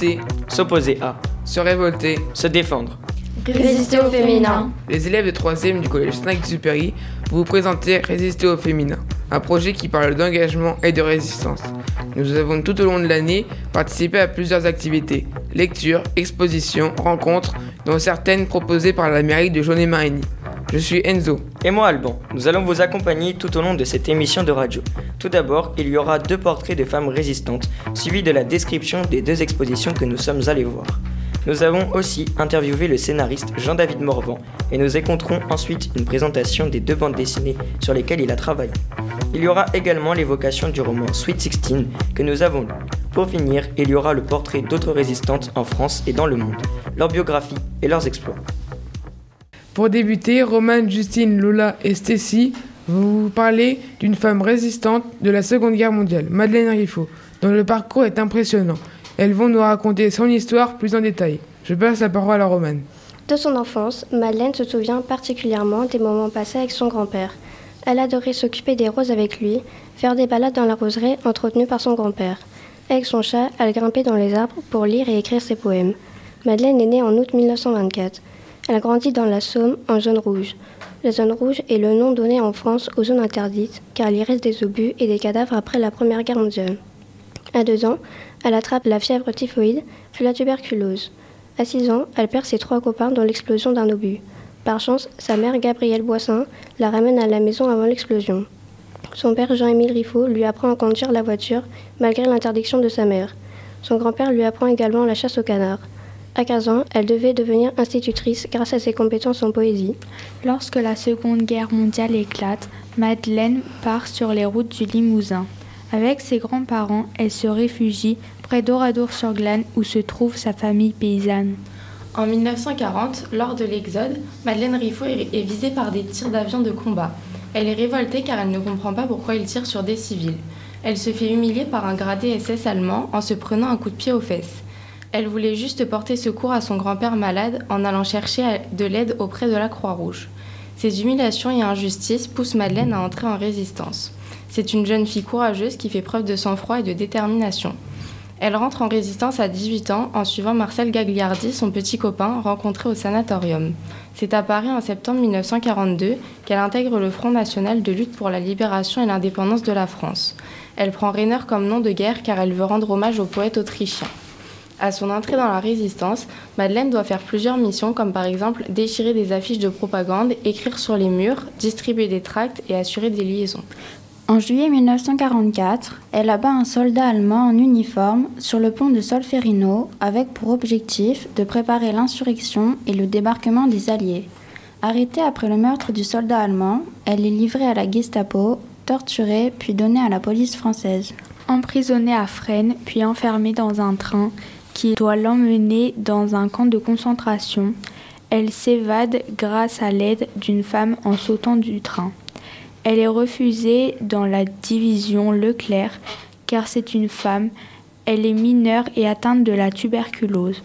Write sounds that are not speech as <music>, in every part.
Lutter. S'opposer à. Se révolter. Se défendre. Résister au féminin. Les élèves de 3e du collège Saint-Exupéry vous présenter Résister au féminin, un projet qui parle d'engagement et de résistance. Nous avons tout au long de l'année participé à plusieurs activités, lectures, expositions, rencontres, dont certaines proposées par la mairie de Jaunet-Marigny. Je suis Enzo. Et moi Alban. Nous allons vous accompagner tout au long de cette émission de radio. Tout d'abord, il y aura deux portraits de femmes résistantes, suivis de la description des deux expositions que nous sommes allés voir. Nous avons aussi interviewé le scénariste Jean-David Morvan et nous écouterons ensuite une présentation des deux bandes dessinées sur lesquelles il a travaillé. Il y aura également l'évocation du roman Sweet Sixteen que nous avons lu. Pour finir, il y aura le portrait d'autres résistantes en France et dans le monde, leur biographie et leurs exploits. Pour débuter, Romane, Justine, Lola et Stacy vous parler d'une femme résistante de la Seconde Guerre mondiale, Madeleine Riffaut, dont le parcours est impressionnant. Elles vont nous raconter son histoire plus en détail. Je passe la parole à Romane. De son enfance, Madeleine se souvient particulièrement des moments passés avec son grand-père. Elle adorait s'occuper des roses avec lui, faire des balades dans la roseraie entretenue par son grand-père. Avec son chat, elle grimpait dans les arbres pour lire et écrire ses poèmes. Madeleine est née en août 1924. Elle grandit dans la Somme, en zone rouge. La zone rouge est le nom donné en France aux zones interdites, car il y reste des obus et des cadavres après la Première Guerre mondiale. À deux ans, elle attrape la fièvre typhoïde, puis la tuberculose. À 6 ans, elle perd ses trois copains dans l'explosion d'un obus. Par chance, sa mère, Gabrielle Boissin, la ramène à la maison avant l'explosion. Son père, Jean-Émile Riffaut, lui apprend à conduire la voiture, malgré l'interdiction de sa mère. Son grand-père lui apprend également la chasse au canard. À 15 ans, elle devait devenir institutrice grâce à ses compétences en poésie. Lorsque la Seconde Guerre mondiale éclate, Madeleine part sur les routes du Limousin. Avec ses grands-parents, elle se réfugie près d'Oradour-sur-Glane où se trouve sa famille paysanne. En 1940, lors de l'Exode, Madeleine Riffaut est visée par des tirs d'avions de combat. Elle est révoltée car elle ne comprend pas pourquoi ils tirent sur des civils. Elle se fait humilier par un gradé SS allemand en se prenant un coup de pied aux fesses. Elle voulait juste porter secours à son grand-père malade en allant chercher de l'aide auprès de la Croix-Rouge. Ces humiliations et injustices poussent Madeleine à entrer en résistance. C'est une jeune fille courageuse qui fait preuve de sang-froid et de détermination. Elle rentre en résistance à 18 ans en suivant Marcel Gagliardi, son petit copain, rencontré au sanatorium. C'est à Paris en septembre 1942 qu'elle intègre le Front national de lutte pour la libération et l'indépendance de la France. Elle prend Rainer comme nom de guerre car elle veut rendre hommage au poète autrichien. À son entrée dans la résistance, Madeleine doit faire plusieurs missions comme par exemple déchirer des affiches de propagande, écrire sur les murs, distribuer des tracts et assurer des liaisons. En juillet 1944, elle abat un soldat allemand en uniforme sur le pont de Solferino avec pour objectif de préparer l'insurrection et le débarquement des Alliés. Arrêtée après le meurtre du soldat allemand, elle est livrée à la Gestapo, torturée puis donnée à la police française. Emprisonnée à Fresnes puis enfermée dans un train qui doit l'emmener dans un camp de concentration, elle s'évade grâce à l'aide d'une femme en sautant du train. Elle est refusée dans la division Leclerc car c'est une femme, elle est mineure et atteinte de la tuberculose.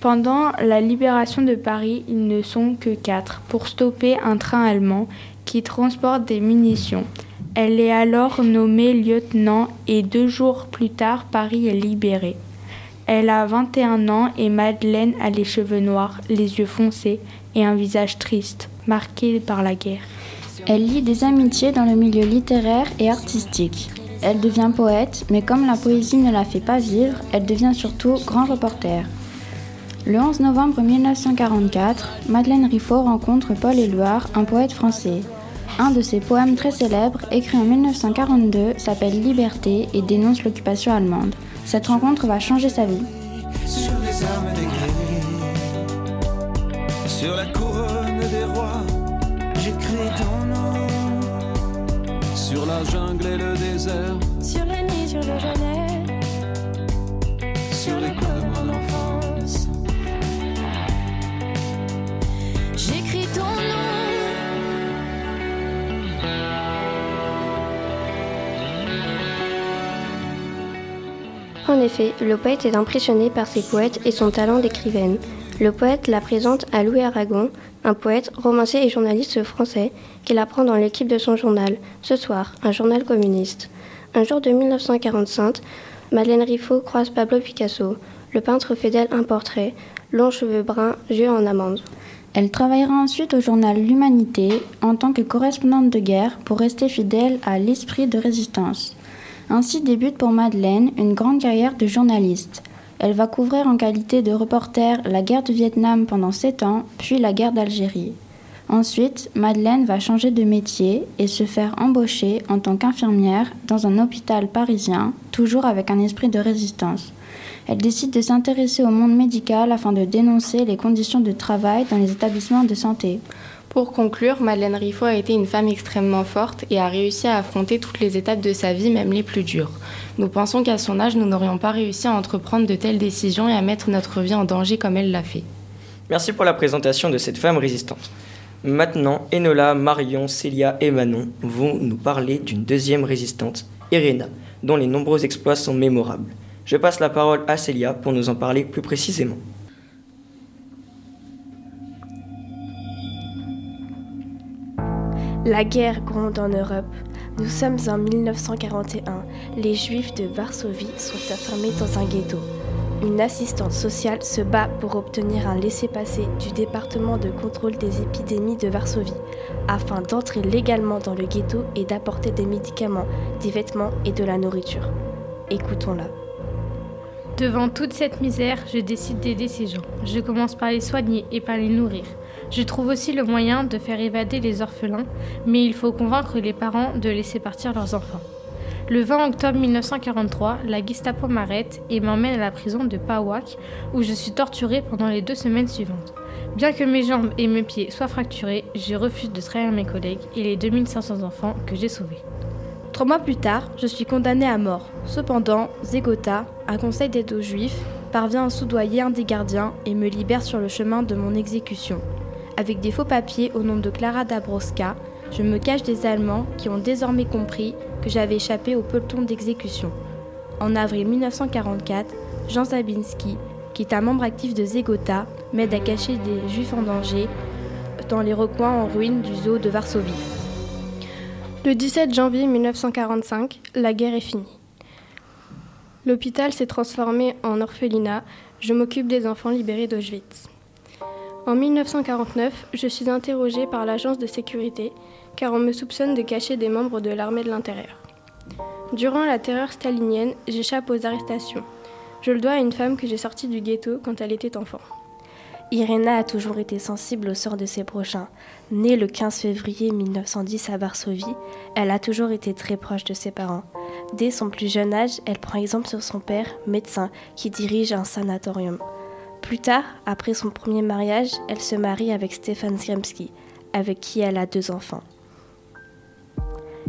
Pendant la libération de Paris, ils ne sont que quatre pour stopper un train allemand qui transporte des munitions. Elle est alors nommée lieutenant et deux jours plus tard, Paris est libéré. Elle a 21 ans et Madeleine a les cheveux noirs, les yeux foncés et un visage triste, marqué par la guerre. Elle lie des amitiés dans le milieu littéraire et artistique. Elle devient poète, mais comme la poésie ne la fait pas vivre, elle devient surtout grand reporter. Le 11 novembre 1944, Madeleine Riffaut rencontre Paul Éluard, un poète français. Un de ses poèmes très célèbres, écrit en 1942, s'appelle Liberté et dénonce l'occupation allemande. Cette rencontre va changer sa vie. Sur les armes des sur la couronne des rois, j'écris ton nom. Sur la jungle et le désert, sur la nuit, sur le jeûne, En effet, le poète est impressionné par ses poètes et son talent d'écrivaine. Le poète la présente à Louis Aragon, un poète, romancier et journaliste français, qu'il apprend dans l'équipe de son journal, Ce soir, un journal communiste. Un jour de 1945, Madeleine Riffaut croise Pablo Picasso. Le peintre fait d'elle un portrait, longs cheveux bruns, yeux en amande. Elle travaillera ensuite au journal L'Humanité en tant que correspondante de guerre pour rester fidèle à l'esprit de résistance. Ainsi débute pour Madeleine une grande carrière de journaliste. Elle va couvrir en qualité de reporter la guerre du Vietnam pendant sept ans, puis la guerre d'Algérie. Ensuite, Madeleine va changer de métier et se faire embaucher en tant qu'infirmière dans un hôpital parisien, toujours avec un esprit de résistance. Elle décide de s'intéresser au monde médical afin de dénoncer les conditions de travail dans les établissements de santé. Pour conclure, Madeleine Riffaut a été une femme extrêmement forte et a réussi à affronter toutes les étapes de sa vie, même les plus dures. Nous pensons qu'à son âge, nous n'aurions pas réussi à entreprendre de telles décisions et à mettre notre vie en danger comme elle l'a fait. Merci pour la présentation de cette femme résistante. Maintenant, Enola, Marion, Célia et Manon vont nous parler d'une deuxième résistante, Irena, dont les nombreux exploits sont mémorables. Je passe la parole à Célia pour nous en parler plus précisément. La guerre gronde en Europe. Nous sommes en 1941. Les Juifs de Varsovie sont enfermés dans un ghetto. Une assistante sociale se bat pour obtenir un laissez-passer du département de contrôle des épidémies de Varsovie afin d'entrer légalement dans le ghetto et d'apporter des médicaments, des vêtements et de la nourriture. Écoutons-la. Devant toute cette misère, je décide d'aider ces gens. Je commence par les soigner et par les nourrir. Je trouve aussi le moyen de faire évader les orphelins, mais il faut convaincre les parents de laisser partir leurs enfants. Le 20 octobre 1943, la Gestapo m'arrête et m'emmène à la prison de Pawak, où je suis torturée pendant les deux semaines suivantes. Bien que mes jambes et mes pieds soient fracturés, je refuse de trahir mes collègues et les 2500 enfants que j'ai sauvés. Trois mois plus tard, je suis condamnée à mort. Cependant, Zegota, un conseil d'aide aux juifs, parvient à soudoyer un des gardiens et me libère sur le chemin de mon exécution. Avec des faux papiers au nom de Clara Dabrowska, je me cache des Allemands qui ont désormais compris que j'avais échappé au peloton d'exécution. En avril 1944, Jean Zabinski, qui est un membre actif de Zegota, m'aide à cacher des juifs en danger dans les recoins en ruine du zoo de Varsovie. Le 17 janvier 1945, la guerre est finie. L'hôpital s'est transformé en orphelinat. Je m'occupe des enfants libérés d'Auschwitz. En 1949, je suis interrogée par l'agence de sécurité car on me soupçonne de cacher des membres de l'armée de l'intérieur. Durant la terreur stalinienne, j'échappe aux arrestations. Je le dois à une femme que j'ai sortie du ghetto quand elle était enfant. Irena a toujours été sensible au sort de ses prochains. Née le 15 février 1910 à Varsovie, elle a toujours été très proche de ses parents. Dès son plus jeune âge, elle prend exemple sur son père, médecin, qui dirige un sanatorium. Plus tard, après son premier mariage, elle se marie avec Stefan Sremski, avec qui elle a deux enfants.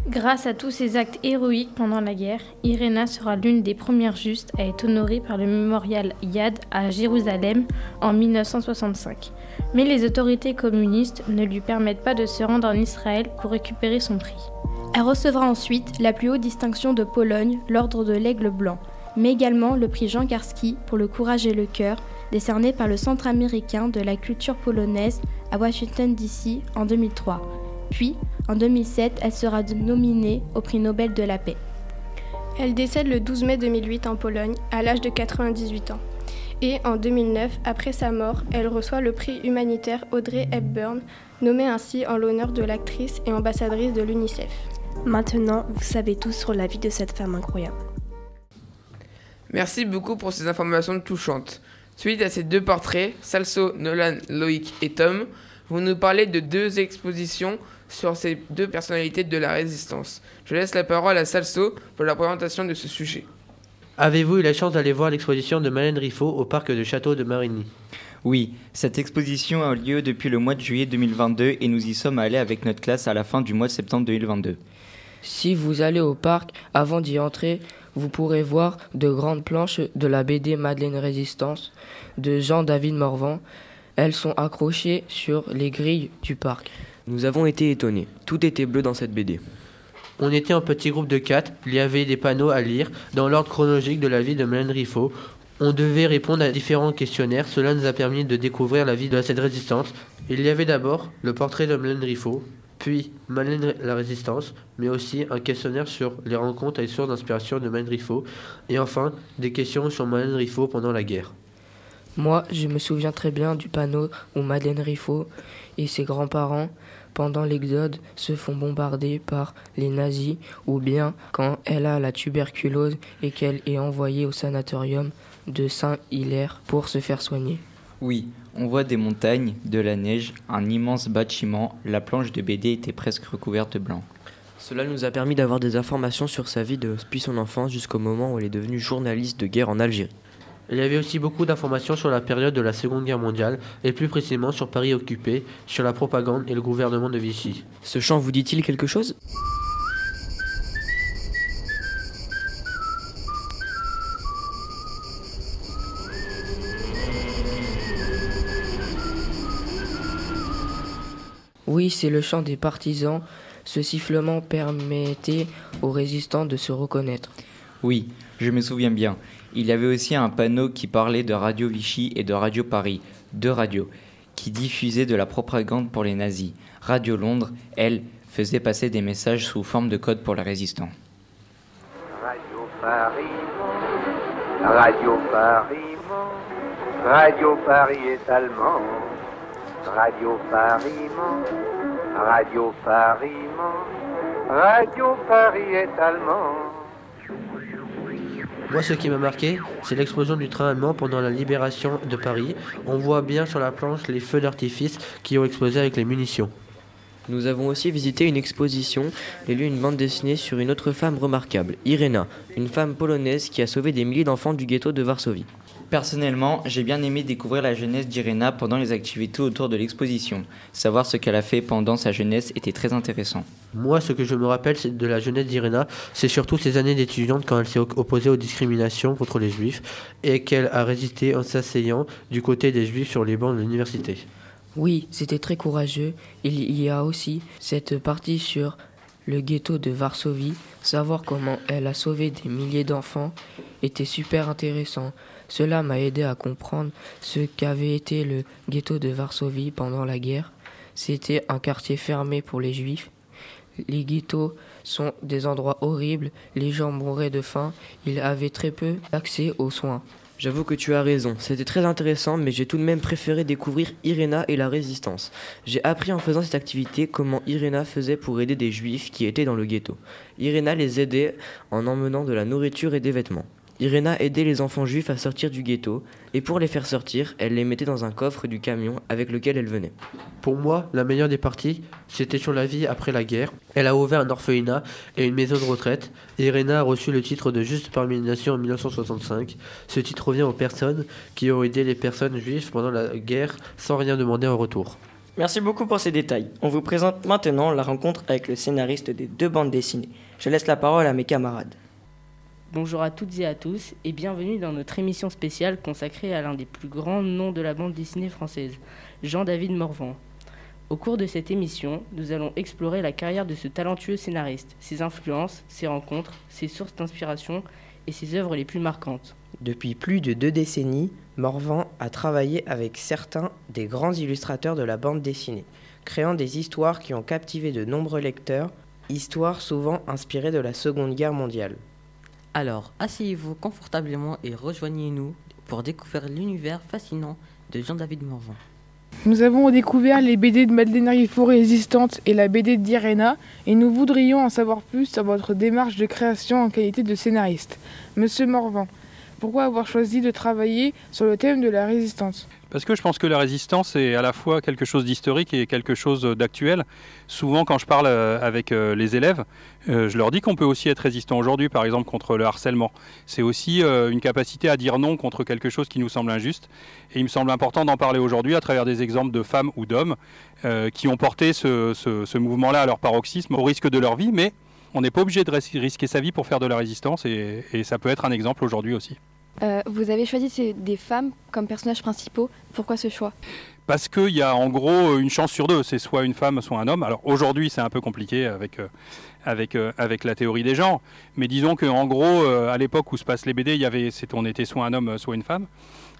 Grâce à tous ces actes héroïques pendant la guerre, Irena sera l'une des premières justes à être honorée par le mémorial Yad à Jérusalem en 1965. Mais les autorités communistes ne lui permettent pas de se rendre en Israël pour récupérer son prix. Elle recevra ensuite la plus haute distinction de Pologne, l'ordre de l'Aigle Blanc, mais également le prix Jean Karski pour le courage et le cœur, décerné par le Centre américain de la culture polonaise à Washington, D.C. en 2003. Puis, en 2007, elle sera nominée au prix Nobel de la paix. Elle décède le 12 mai 2008 en Pologne, à l'âge de 98 ans. Et en 2009, après sa mort, elle reçoit le prix humanitaire Audrey Hepburn, nommée ainsi en l'honneur de l'actrice et ambassadrice de l'UNICEF. Maintenant, vous savez tout sur la vie de cette femme incroyable. Merci beaucoup pour ces informations touchantes. Suite à ces deux portraits, Salso, Nolan, Loïc et Tom vont nous parler de deux expositions sur ces deux personnalités de la résistance. Je laisse la parole à Salso pour la présentation de ce sujet. Avez-vous eu la chance d'aller voir l'exposition de Malène Riffaut au parc de Château de Marigny? Oui, cette exposition a lieu depuis le mois de juillet 2022 et nous y sommes allés avec notre classe à la fin du mois de septembre 2022. Si vous allez au parc, avant d'y entrer, vous pourrez voir de grandes planches de la BD Madeleine Résistance de Jean-David Morvan. Elles sont accrochées sur les grilles du parc. Nous avons été étonnés. Tout était bleu dans cette BD. On était en petit groupe de quatre. Il y avait des panneaux à lire dans l'ordre chronologique de la vie de Malène Riffaut. On devait répondre à différents questionnaires. Cela nous a permis de découvrir la vie de cette résistance. Il y avait d'abord le portrait de Malène Riffaut, puis Malène la résistance, mais aussi un questionnaire sur les rencontres et sources d'inspiration de Malène Riffaut, et enfin des questions sur Malène Riffaut pendant la guerre. Moi, je me souviens très bien du panneau où Madeleine Riffaut et ses grands-parents, pendant l'exode, se font bombarder par les nazis, ou bien quand elle a la tuberculose et qu'elle est envoyée au sanatorium de Saint-Hilaire pour se faire soigner. Oui, on voit des montagnes, de la neige, un immense bâtiment, la planche de BD était presque recouverte de blanc. Cela nous a permis d'avoir des informations sur sa vie depuis son enfance jusqu'au moment où elle est devenue journaliste de guerre en Algérie. Il y avait aussi beaucoup d'informations sur la période de la Seconde Guerre mondiale, et plus précisément sur Paris occupé, sur la propagande et le gouvernement de Vichy. Ce chant vous dit-il quelque chose? C'est le chant des partisans. Ce sifflement permettait aux résistants de se reconnaître. Oui, je me souviens bien. Il y avait aussi un panneau qui parlait de Radio Vichy et de Radio Paris, deux radios, qui diffusaient de la propagande pour les nazis. Radio Londres, elle, faisait passer des messages sous forme de code pour les résistants. Radio Paris, Radio Paris, Radio Paris est allemand. Radio Paris, Radio Paris, Radio Paris est allemand. Moi, ce qui m'a marqué, c'est l'explosion du train allemand pendant la libération de Paris. On voit bien sur la planche les feux d'artifice qui ont explosé avec les munitions. Nous avons aussi visité une exposition et lu une bande dessinée sur une autre femme remarquable, Irena, une femme polonaise qui a sauvé des milliers d'enfants du ghetto de Varsovie. Personnellement, j'ai bien aimé découvrir la jeunesse d'Irena pendant les activités autour de l'exposition. Savoir ce qu'elle a fait pendant sa jeunesse était très intéressant. Moi, ce que je me rappelle c'est de la jeunesse d'Irena, c'est surtout ses années d'étudiante quand elle s'est opposée aux discriminations contre les juifs et qu'elle a résisté en s'asseyant du côté des juifs sur les bancs de l'université. Oui, c'était très courageux. Il y a aussi cette partie sur le ghetto de Varsovie. Savoir comment elle a sauvé des milliers d'enfants était super intéressant. Cela m'a aidé à comprendre ce qu'avait été le ghetto de Varsovie pendant la guerre. C'était un quartier fermé pour les juifs. Les ghettos sont des endroits horribles, les gens mouraient de faim, ils avaient très peu d'accès aux soins. J'avoue que tu as raison, c'était très intéressant, mais j'ai tout de même préféré découvrir Irena et la résistance. J'ai appris en faisant cette activité comment Irena faisait pour aider des juifs qui étaient dans le ghetto. Irena les aidait en emmenant de la nourriture et des vêtements. Irena aidait les enfants juifs à sortir du ghetto, et pour les faire sortir, elle les mettait dans un coffre du camion avec lequel elle venait. Pour moi, la meilleure des parties, c'était sur la vie après la guerre. Elle a ouvert un orphelinat et une maison de retraite. Irena a reçu le titre de juste parmi les nations en 1965. Ce titre revient aux personnes qui ont aidé les personnes juives pendant la guerre sans rien demander en retour. Merci beaucoup pour ces détails. On vous présente maintenant la rencontre avec le scénariste des deux bandes dessinées. Je laisse la parole à mes camarades. Bonjour à toutes et à tous et bienvenue dans notre émission spéciale consacrée à l'un des plus grands noms de la bande dessinée française, Jean-David Morvan. Au cours de cette émission, nous allons explorer la carrière de ce talentueux scénariste, ses influences, ses rencontres, ses sources d'inspiration et ses œuvres les plus marquantes. Depuis plus de deux décennies, Morvan a travaillé avec certains des grands illustrateurs de la bande dessinée, créant des histoires qui ont captivé de nombreux lecteurs, histoires souvent inspirées de la Seconde Guerre mondiale. Alors, asseyez-vous confortablement et rejoignez-nous pour découvrir l'univers fascinant de Jean-David Morvan. Nous avons découvert les BD de Madeleine Riffaut Résistante et la BD d'Irena et nous voudrions en savoir plus sur votre démarche de création en qualité de scénariste. Monsieur Morvan, pourquoi avoir choisi de travailler sur le thème de la résistance parce que je pense que la résistance est à la fois quelque chose d'historique et quelque chose d'actuel. Souvent, quand je parle euh, avec euh, les élèves, euh, je leur dis qu'on peut aussi être résistant aujourd'hui, par exemple contre le harcèlement. C'est aussi une capacité à dire non contre quelque chose qui nous semble injuste. Et il me semble important d'en parler aujourd'hui à travers des exemples de femmes ou d'hommes qui ont porté ce, mouvement-là à leur paroxysme au risque de leur vie, mais on n'est pas obligé de risquer sa vie pour faire de la résistance et ça peut être un exemple aujourd'hui aussi. Euh, vous avez choisi des femmes comme personnages principaux. Pourquoi ce choix? Parce qu'il y a en gros une chance sur deux. C'est soit une femme, soit un homme. Alors aujourd'hui, c'est un peu compliqué avec, euh, euh, la théorie des genres. Mais disons qu'en gros, à l'époque où se passent les BD, y avait, on était soit un homme, soit une femme.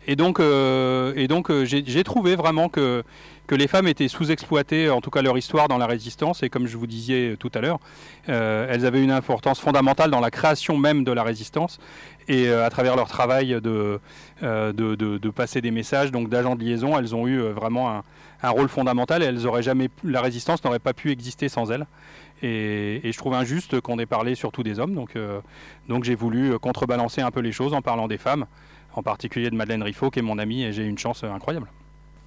Et donc, euh, euh, j'ai trouvé vraiment que, les femmes étaient sous-exploitées, en tout cas leur histoire dans la résistance. Et comme je vous disais tout à l'heure, euh, elles avaient une importance fondamentale dans la création même de la résistance. Et à travers leur travail de, passer des messages, donc d'agents de liaison, elles ont eu vraiment un, rôle fondamental. Et elles auraient jamais, la résistance n'aurait pas pu exister sans elles. Et, je trouve injuste qu'on ait parlé surtout des hommes. Donc, j'ai voulu contrebalancer un peu les choses en parlant des femmes, en particulier de Madeleine Riffaut, qui est mon amie, et j'ai eu une chance euh, incroyable.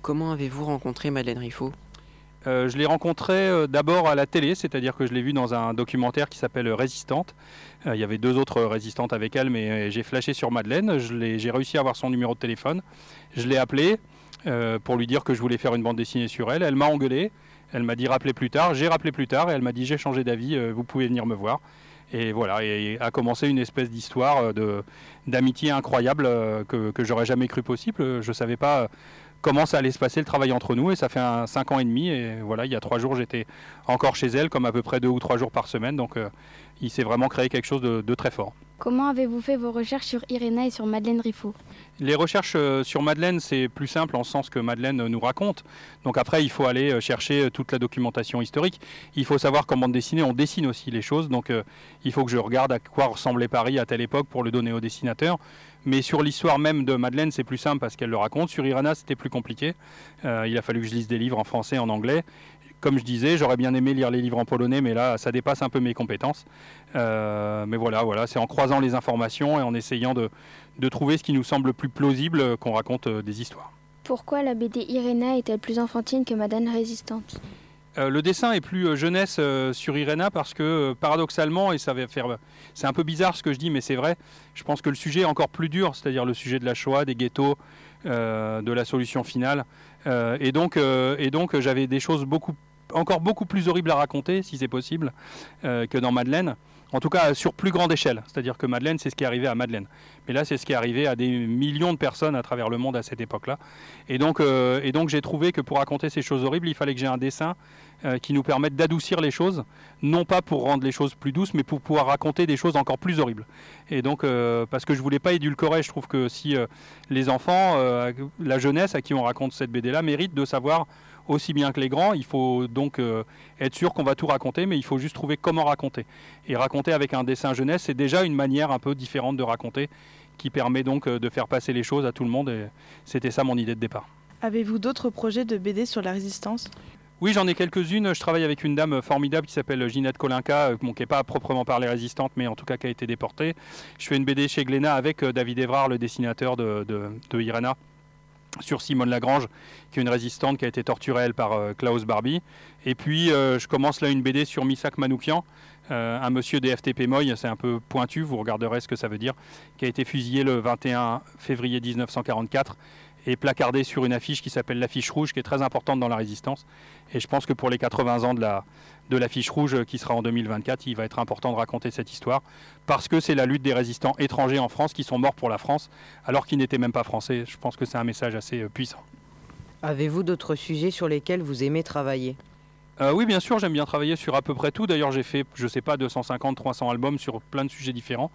Comment avez-vous rencontré Madeleine Riffaut? Euh, je l'ai rencontrée euh, d'abord à la télé, c'est-à-dire que je l'ai vue dans un documentaire qui s'appelle Résistante. Euh, il y avait deux autres résistantes avec elle, mais j'ai flashé sur Madeleine. J'ai réussi à avoir son numéro de téléphone. Je l'ai appelée pour lui dire que je voulais faire une bande dessinée sur elle. Elle m'a engueulé. Elle m'a dit rappelez plus tard. J'ai rappelé plus tard et elle m'a dit j'ai changé d'avis. vous pouvez venir me voir. Et voilà, et a commencé une espèce d'histoire euh, d'amitié incroyable euh, que, que j'aurais jamais cru possible. Je savais pas euh, comment ça allait se passer le travail entre nous et ça fait un, cinq ans et demi et voilà il y a trois jours j'étais encore chez elle comme à peu près deux ou trois jours par semaine donc il s'est vraiment créé quelque chose de très fort. Comment avez-vous fait vos recherches sur Irena et sur Madeleine Riffaut? Les recherches euh, sur Madeleine, c'est plus simple en ce sens que Madeleine euh, nous raconte. Donc après, il faut aller euh, chercher toute la documentation historique. Il faut savoir bande dessinée, on dessine aussi les choses. Donc il faut que je regarde à quoi ressemblait Paris à telle époque pour le donner au dessinateur. Mais sur l'histoire même de Madeleine, c'est plus simple parce qu'elle le raconte. Sur Irana, c'était plus compliqué. Il a fallu que je lise des livres en français, en anglais. Comme je disais, j'aurais bien aimé lire les livres en polonais, mais là, ça dépasse un peu mes compétences. Euh, mais voilà, voilà, c'est en croisant les informations et en essayant de, de trouver ce qui nous semble le plus plausible qu'on raconte euh, des histoires. Pourquoi la BD Irena est-elle plus enfantine que Madame Résistante? Euh, le dessin est plus euh, jeunesse euh, sur Irena parce que paradoxalement, et ça va faire, c'est un peu bizarre ce que je dis, mais c'est vrai. Je pense que le sujet est encore plus dur, c'est-à-dire le sujet de la Shoah, des ghettos, de la solution finale. Et donc, et donc, j'avais des choses beaucoup, encore beaucoup plus horribles à raconter, si c'est possible, euh, que dans Madeleine. En tout cas, sur plus grande échelle. C'est-à-dire que Madeleine, c'est ce qui est arrivé à Madeleine. Mais là, c'est ce qui est arrivé à des millions de personnes à travers le monde à cette époque-là. Et donc, euh, j'ai trouvé que pour raconter ces choses horribles, il fallait que j'ai un dessin euh, qui nous permette d'adoucir les choses, non pas pour rendre les choses plus douces, mais pour pouvoir raconter des choses encore plus horribles. Et donc, parce que je voulais pas édulcorer, je trouve que si les enfants, la jeunesse à qui on raconte cette BD-là, méritent de savoir aussi bien que les grands. Il faut donc euh, être sûr qu'on va tout raconter, mais il faut juste trouver comment raconter. Et raconter avec un dessin jeunesse, c'est déjà une manière un peu différente de raconter qui permet donc euh, de faire passer les choses à tout le monde. Et c'était ça mon idée de départ. Avez-vous d'autres projets de BD sur la résistance? Oui, j'en ai quelques-unes. Je travaille avec une dame formidable qui s'appelle Ginette Kolinka, euh, bon, qui n'est pas proprement parler résistante, mais en tout cas qui a été déportée. Je fais une BD chez Glénat avec David Evrard, le dessinateur de, de, de Irena, sur Simone Lagrange, qui est une résistante qui a été torturée, elle, par euh, Klaus Barbie. Et puis, euh, je commence là une BD sur Misak Manoukian, euh, un monsieur des FTP Moy, c'est un peu pointu, vous regarderez ce que ça veut dire, qui a été fusillé le 21 février 1944 et placardé sur une affiche qui s'appelle l'affiche rouge, qui est très importante dans la résistance. Et je pense que pour les 80 ans de la de l'affiche rouge euh, qui sera en 2024, il va être important de raconter cette histoire parce que c'est la lutte des résistants étrangers en France qui sont morts pour la France alors qu'ils n'étaient même pas français. Je pense que c'est un message assez euh, puissant. Avez-vous d'autres sujets sur lesquels vous aimez travailler? Euh, oui, bien sûr, j'aime bien travailler sur à peu près tout. D'ailleurs, j'ai fait, je sais pas, 250, 300 albums sur plein de sujets différents.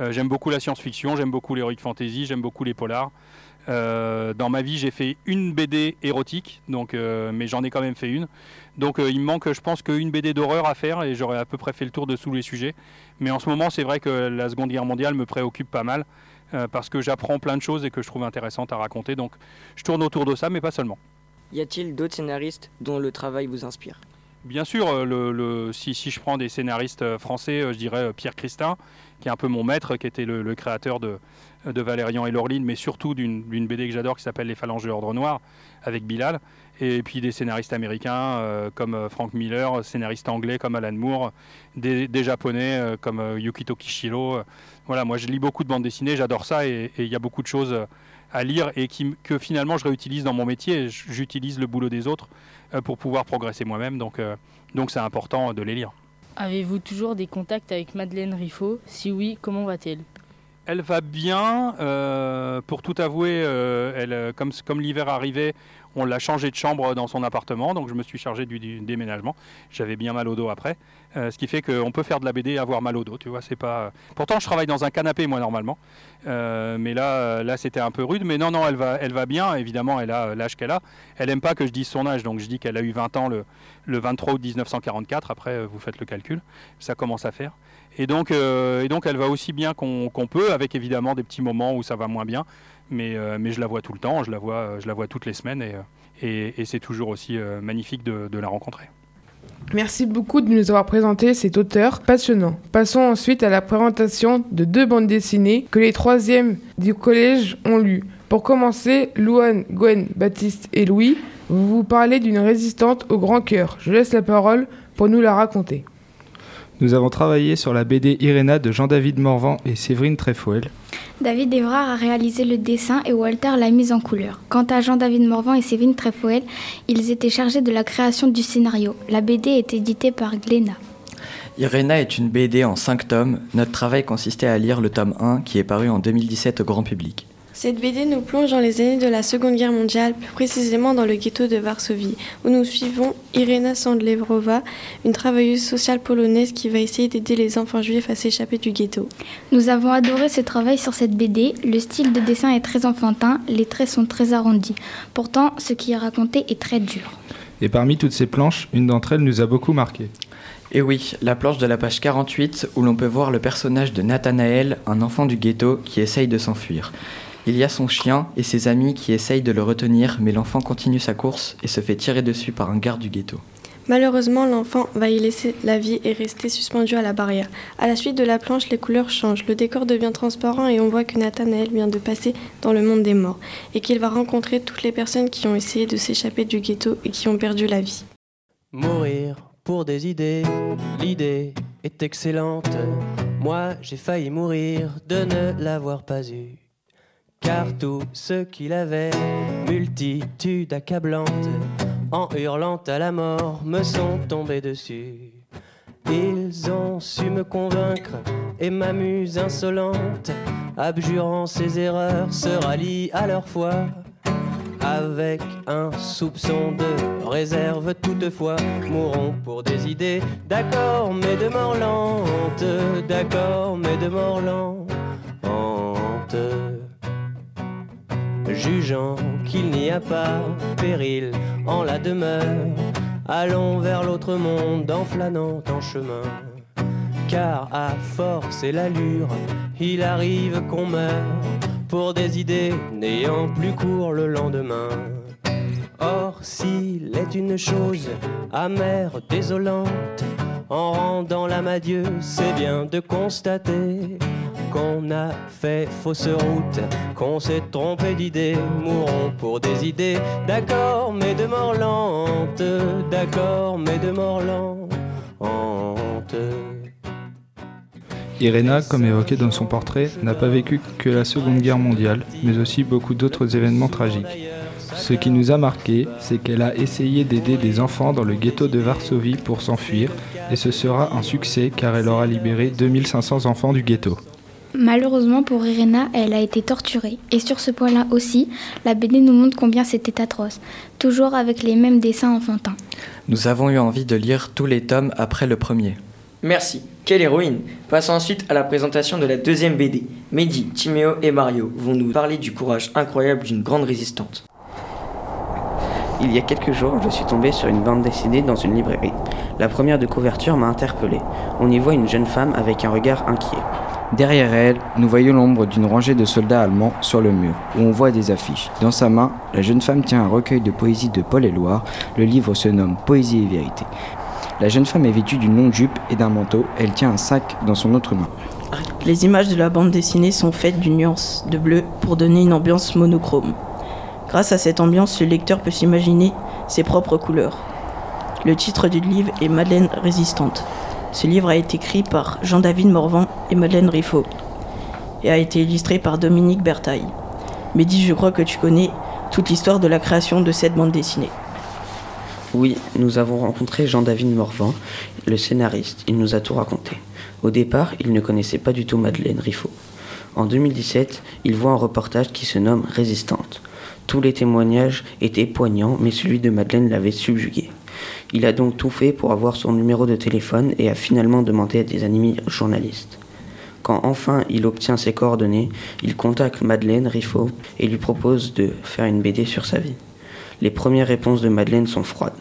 Euh, j'aime beaucoup la science-fiction, j'aime beaucoup l'heroic fantasy, j'aime beaucoup les polars. Euh, dans ma vie, j'ai fait une BD érotique, donc, euh, mais j'en ai quand même fait une. Donc, euh, il me manque, je pense, qu'une BD d'horreur à faire et j'aurais à peu près fait le tour de tous les sujets. Mais en ce moment, c'est vrai que la Seconde Guerre mondiale me préoccupe pas mal euh, parce que j'apprends plein de choses et que je trouve intéressantes à raconter. Donc, je tourne autour de ça, mais pas seulement. Y a-t-il d'autres scénaristes dont le travail vous inspire? Bien sûr, le, le- si, si je prends des scénaristes français, je dirais Pierre Christin, qui est un peu mon maître, qui était le, le créateur de, de Valérian et Laureline, mais surtout d'une BD que j'adore qui s'appelle Les Phalanges de l'Ordre Noir, avec Bilal. Et puis des scénaristes américains euh, comme euh, Frank Miller, scénaristes anglais comme Alan Moore, des, japonais euh, comme Yukito Kishiro. Voilà, moi je lis beaucoup de bandes dessinées, j'adore ça, et il y a beaucoup de choses à lire et que finalement je réutilise dans mon métier. J'utilise le boulot des autres pour pouvoir progresser moi-même. Donc donc c'est important de les lire. Avez-vous toujours des contacts avec Madeleine Riffaut? Si oui, comment va-t-elle? Elle va bien. euh, pour tout avouer, euh, euh, comme, l'hiver arrivait, On l'a changé de chambre dans son appartement, donc je me suis chargé du, déménagement. J'avais bien mal au dos après, ce qui fait qu'on peut faire de la BD et avoir mal au dos. Pourtant, je travaille dans un canapé moi normalement, mais là, là, c'était un peu rude. Mais non, non, elle va, bien. Évidemment, elle a l'âge qu'elle a. Elle aime pas que je dise son âge, donc je dis qu'elle a eu 20 ans le, le 23 août 1944. Après, vous faites le calcul, ça commence à faire. Et donc, euh, et donc elle va aussi bien qu'on peut, avec évidemment des petits moments où ça va moins bien. Mais, euh, mais je la vois tout le temps, je la vois, je la vois toutes les semaines et, euh, et, c'est toujours aussi magnifique de, de la rencontrer. Merci beaucoup de nous avoir présenté cet auteur passionnant. Passons ensuite à la présentation de deux bandes dessinées que les troisièmes du collège ont lues. Pour commencer, Louane, Gwen, Baptiste et Louis, vous vous parlez d'une résistante au grand cœur. Je laisse la parole pour nous la raconter. Nous avons travaillé sur la BD Irena de Jean-David Morvan et Séverine Tréfoel. David Evrard a réalisé le dessin et Walter l'a mise en couleur. Quant à Jean-David Morvan et Séverine Tréfoel, ils étaient chargés de la création du scénario. La BD est éditée par Glénat. Irena est une BD en 5 tomes. Notre travail consistait à lire le tome 1 qui est paru en 2017 au grand public. Cette BD nous plonge dans les années de la Seconde Guerre mondiale, plus précisément dans le ghetto de Varsovie, où nous suivons Irena Sandlevrova, une travailleuse sociale polonaise qui va essayer d'aider les enfants juifs à s'échapper du ghetto. Nous avons adoré ce travail sur cette BD. Le style de dessin est très enfantin, les traits sont très arrondis. Pourtant, ce qui est raconté est très dur. Et parmi toutes ces planches, une d'entre elles nous a beaucoup marqué. Et oui, la planche de la page 48 où l'on peut voir le personnage de Nathanaël, un enfant du ghetto qui essaye de s'enfuir. Il y a son chien et ses amis qui essayent de le retenir, mais l'enfant continue sa course et se fait tirer dessus par un garde du ghetto. Malheureusement, l'enfant va y laisser la vie et rester suspendu à la barrière. À la suite de la planche, les couleurs changent, le décor devient transparent et on voit que Nathanaël vient de passer dans le monde des morts et qu'il va rencontrer toutes les personnes qui ont essayé de s'échapper du ghetto et qui ont perdu la vie. Mourir pour des idées, l'idée est excellente. Moi, j'ai failli mourir de ne l'avoir pas eu. Car tout ce qu'il avait, multitude accablante, en hurlant à la mort, me sont tombés dessus. Ils ont su me convaincre et m'amusent insolente, abjurant ses erreurs, se rallient à leur foi. Avec un soupçon de réserve toutefois, mourront pour des idées, d'accord, mais de mort lente, d'accord, mais de mort lente. Jugeant qu'il n'y a pas péril en la demeure, allons vers l'autre monde en flânant en chemin. Car à force et l'allure, il arrive qu'on meurt pour des idées n'ayant plus cours le lendemain. Or, s'il est une chose amère, désolante, en rendant l'âme à Dieu, c'est bien de constater qu'on a fait fausse route, qu'on s'est trompé d'idée, mourons pour des idées, d'accord, mais de mort lente, d'accord, mais de mort lente. Irena, comme évoqué dans son portrait, n'a pas vécu que la Seconde Guerre mondiale, mais aussi beaucoup d'autres événements tragiques. Ce qui nous a marqué, c'est qu'elle a essayé d'aider des enfants dans le ghetto de Varsovie pour s'enfuir, et ce sera un succès car elle aura libéré 2500 enfants du ghetto. Malheureusement pour Irena, elle a été torturée. Et sur ce point-là aussi, la BD nous montre combien c'était atroce, toujours avec les mêmes dessins enfantins. Nous avons eu envie de lire tous les tomes après le premier. Merci. Quelle héroïne Passons ensuite à la présentation de la deuxième BD. Mehdi, Timéo et Mario vont nous parler du courage incroyable d'une grande résistante. Il y a quelques jours, je suis tombé sur une bande dessinée dans une librairie. La première de couverture m'a interpellé. On y voit une jeune femme avec un regard inquiet. Derrière elle, nous voyons l'ombre d'une rangée de soldats allemands sur le mur, où on voit des affiches. Dans sa main, la jeune femme tient un recueil de poésie de Paul Éluard. Le livre se nomme Poésie et vérité. La jeune femme est vêtue d'une longue jupe et d'un manteau. Elle tient un sac dans son autre main. Les images de la bande dessinée sont faites d'une nuance de bleu pour donner une ambiance monochrome. Grâce à cette ambiance, le lecteur peut s'imaginer ses propres couleurs. Le titre du livre est Madeleine résistante. Ce livre a été écrit par Jean-David Morvan et Madeleine Riffaut et a été illustré par Dominique Bertaille. Mehdi, je crois que tu connais toute l'histoire de la création de cette bande dessinée. Oui, nous avons rencontré Jean-David Morvan, le scénariste. Il nous a tout raconté. Au départ, il ne connaissait pas du tout Madeleine Riffaut. En 2017, il voit un reportage qui se nomme Résistante. Tous les témoignages étaient poignants, mais celui de Madeleine l'avait subjugué. Il a donc tout fait pour avoir son numéro de téléphone et a finalement demandé à des amis journalistes. Quand enfin il obtient ses coordonnées, il contacte Madeleine Riffaut et lui propose de faire une BD sur sa vie. Les premières réponses de Madeleine sont froides.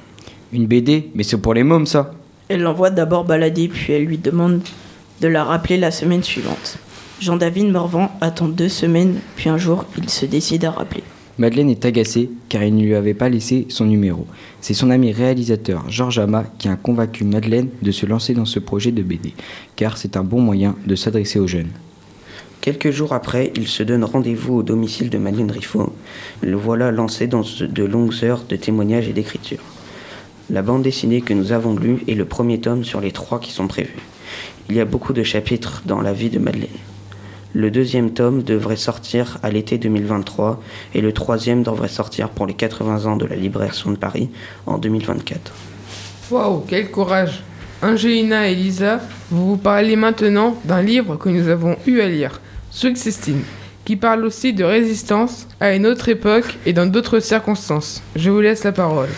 Une BD Mais c'est pour les mômes ça Elle l'envoie d'abord balader, puis elle lui demande de la rappeler la semaine suivante. Jean-David Morvan attend deux semaines, puis un jour, il se décide à rappeler. Madeleine est agacée car il ne lui avait pas laissé son numéro. C'est son ami réalisateur Georges Ama qui a convaincu Madeleine de se lancer dans ce projet de BD, car c'est un bon moyen de s'adresser aux jeunes. Quelques jours après, il se donne rendez-vous au domicile de Madeleine Riffaut. Le voilà lancé dans de longues heures de témoignages et d'écriture. La bande dessinée que nous avons lue est le premier tome sur les trois qui sont prévus. Il y a beaucoup de chapitres dans la vie de Madeleine. Le deuxième tome devrait sortir à l'été 2023 et le troisième devrait sortir pour les 80 ans de la Libération de Paris en 2024. Waouh, quel courage Angelina et Lisa, vous vous parlez maintenant d'un livre que nous avons eu à lire, Sixteen, qui parle aussi de résistance à une autre époque et dans d'autres circonstances. Je vous laisse la parole.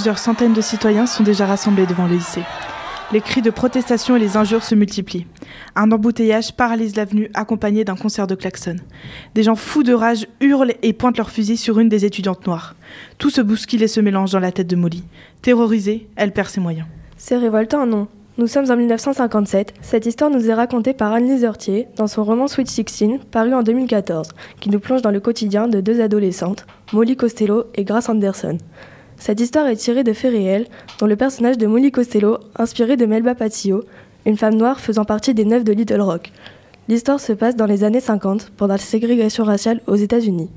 Plusieurs centaines de citoyens sont déjà rassemblés devant le lycée. Les cris de protestation et les injures se multiplient. Un embouteillage paralyse l'avenue accompagné d'un concert de klaxons. Des gens fous de rage hurlent et pointent leurs fusils sur une des étudiantes noires. Tout se bouscule et se mélange dans la tête de Molly. Terrorisée, elle perd ses moyens. C'est révoltant, non? Nous sommes en 1957. Cette histoire nous est racontée par Anne-Lise dans son roman Sweet Sixteen, paru en 2014, qui nous plonge dans le quotidien de deux adolescentes, Molly Costello et Grace Anderson. Cette histoire est tirée de faits réels, dont le personnage de Molly Costello, inspiré de Melba Patio, une femme noire faisant partie des neufs de Little Rock. L'histoire se passe dans les années 50, pendant la ségrégation raciale aux États-Unis.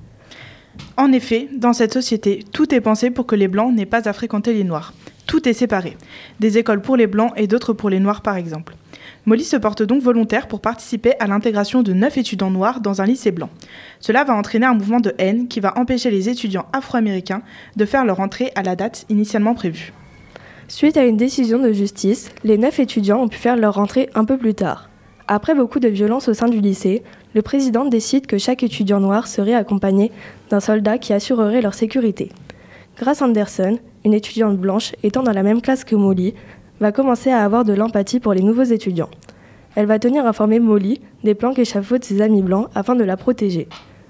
En effet, dans cette société, tout est pensé pour que les Blancs n'aient pas à fréquenter les Noirs. Tout est séparé. Des écoles pour les Blancs et d'autres pour les Noirs, par exemple. Molly se porte donc volontaire pour participer à l'intégration de neuf étudiants noirs dans un lycée blanc. Cela va entraîner un mouvement de haine qui va empêcher les étudiants afro-américains de faire leur entrée à la date initialement prévue. Suite à une décision de justice, les neuf étudiants ont pu faire leur rentrée un peu plus tard. Après beaucoup de violence au sein du lycée, le président décide que chaque étudiant noir serait accompagné d'un soldat qui assurerait leur sécurité. Grace Anderson, une étudiante blanche étant dans la même classe que Molly, va commencer à avoir de l'empathie pour les nouveaux étudiants. Elle va tenir informer Molly des plans qu'échafaudent ses amis blancs afin de la protéger.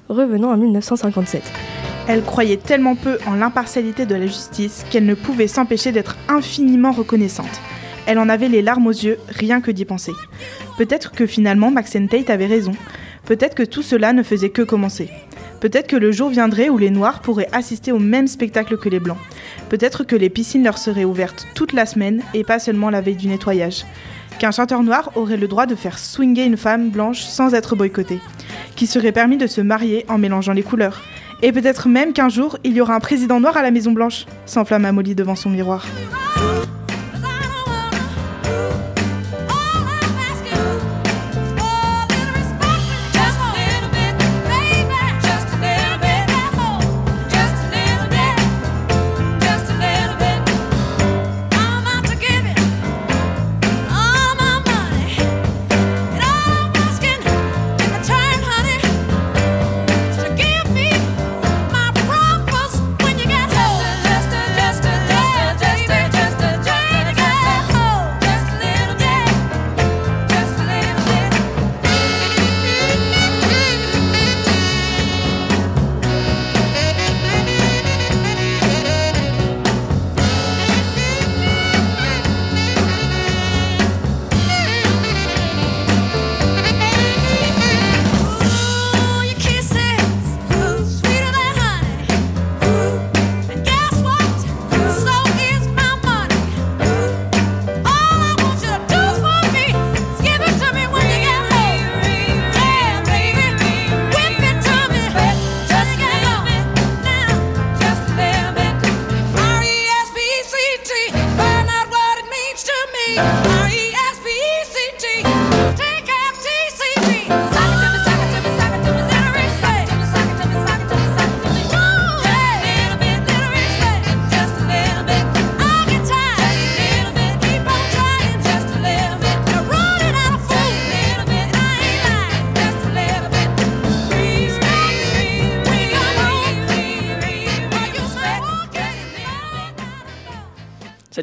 Revenons en 1957. Elle croyait tellement peu en l'impartialité de la justice qu'elle ne pouvait s'empêcher d'être infiniment reconnaissante. Elle en avait les larmes aux yeux, rien que d'y penser. Peut-être que finalement Maxine Tate avait raison. Peut-être que tout cela ne faisait que commencer. Peut-être que le jour viendrait où les Noirs pourraient assister au même spectacle que les Blancs. Peut-être que les piscines leur seraient ouvertes toute la semaine et pas seulement la veille du nettoyage. Qu'un chanteur noir aurait le droit de faire swinger une femme blanche sans être boycotté. Qu'il serait permis de se marier en mélangeant les couleurs. Et peut-être même qu'un jour, il y aura un président noir à la Maison Blanche, s'enflamme Molly devant son miroir.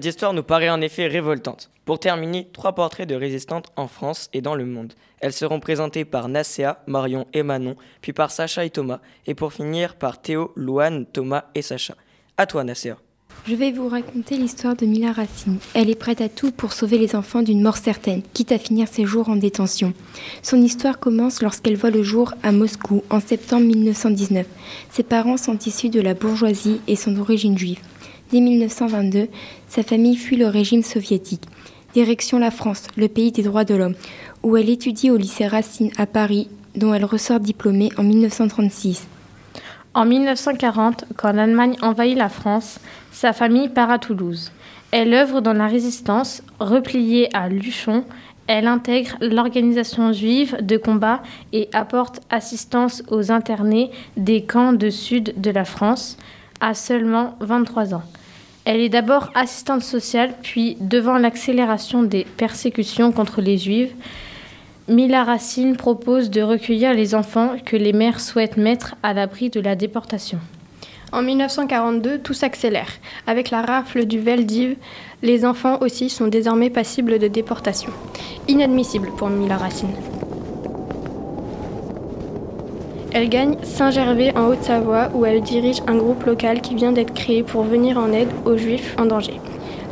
Cette histoire nous paraît en effet révoltante. Pour terminer, trois portraits de résistantes en France et dans le monde. Elles seront présentées par Nacéa, Marion et Manon, puis par Sacha et Thomas, et pour finir par Théo, Louane, Thomas et Sacha. À toi, Nacéa. Je vais vous raconter l'histoire de Mila Racine. Elle est prête à tout pour sauver les enfants d'une mort certaine, quitte à finir ses jours en détention. Son histoire commence lorsqu'elle voit le jour à Moscou en septembre 1919. Ses parents sont issus de la bourgeoisie et sont d'origine juive. Dès 1922, sa famille fuit le régime soviétique. Direction la France, le pays des droits de l'homme, où elle étudie au lycée Racine à Paris, dont elle ressort diplômée en 1936. En 1940, quand l'Allemagne envahit la France, sa famille part à Toulouse. Elle œuvre dans la résistance, repliée à Luchon. Elle intègre l'organisation juive de combat et apporte assistance aux internés des camps de sud de la France à seulement 23 ans. Elle est d'abord assistante sociale, puis devant l'accélération des persécutions contre les juifs, Mila Racine propose de recueillir les enfants que les mères souhaitent mettre à l'abri de la déportation. En 1942, tout s'accélère. Avec la rafle du Veldiv, les enfants aussi sont désormais passibles de déportation. Inadmissible pour Mila Racine. Elle gagne Saint-Gervais en Haute-Savoie où elle dirige un groupe local qui vient d'être créé pour venir en aide aux juifs en danger.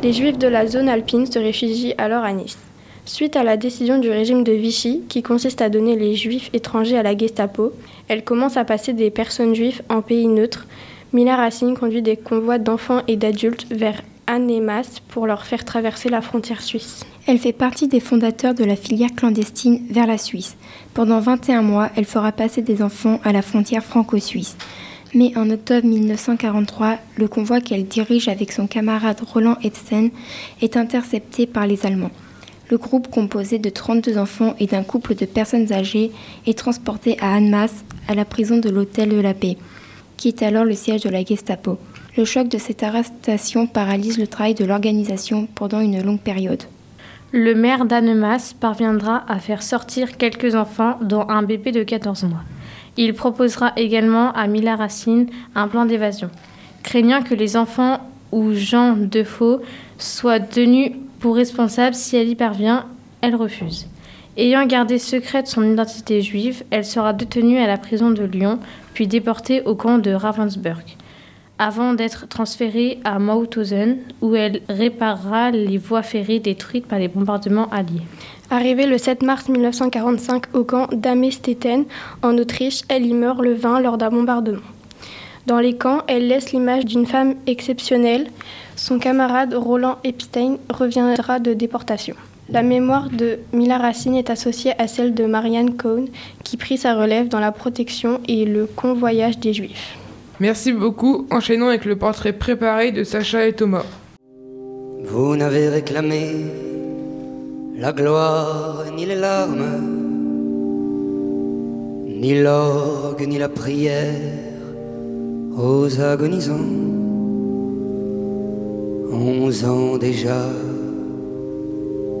Les juifs de la zone alpine se réfugient alors à Nice. Suite à la décision du régime de Vichy, qui consiste à donner les juifs étrangers à la Gestapo, elle commence à passer des personnes juives en pays neutre. Mila Racine conduit des convois d'enfants et d'adultes vers Annemasse pour leur faire traverser la frontière suisse. Elle fait partie des fondateurs de la filière clandestine vers la Suisse. Pendant 21 mois, elle fera passer des enfants à la frontière franco-suisse. Mais en octobre 1943, le convoi qu'elle dirige avec son camarade Roland Epstein est intercepté par les Allemands. Le groupe composé de 32 enfants et d'un couple de personnes âgées est transporté à Annemasse, à la prison de l'Hôtel de la Paix, qui est alors le siège de la Gestapo. Le choc de cette arrestation paralyse le travail de l'organisation pendant une longue période. Le maire d'Annemasse parviendra à faire sortir quelques enfants, dont un bébé de 14 mois. Il proposera également à Mila Racine un plan d'évasion. Craignant que les enfants ou Jean Defoe soient tenus pour responsable si elle y parvient, elle refuse. Ayant gardé secrète son identité juive, elle sera détenue à la prison de Lyon, puis déportée au camp de Ravensburg, avant d'être transférée à Mauthausen, où elle réparera les voies ferrées détruites par les bombardements alliés. Arrivée le 7 mars 1945 au camp d'Amestetten, en Autriche, elle y meurt le 20 lors d'un bombardement. Dans les camps, elle laisse l'image d'une femme exceptionnelle. Son camarade Roland Epstein reviendra de déportation. La mémoire de Mila Racine est associée à celle de Marianne Cohn, qui prit sa relève dans la protection et le convoyage des Juifs. Merci beaucoup. Enchaînons avec le portrait préparé de Sacha et Thomas. Vous n'avez réclamé la gloire ni les larmes, ni l'orgue ni la prière aux agonisants. Onze ans déjà,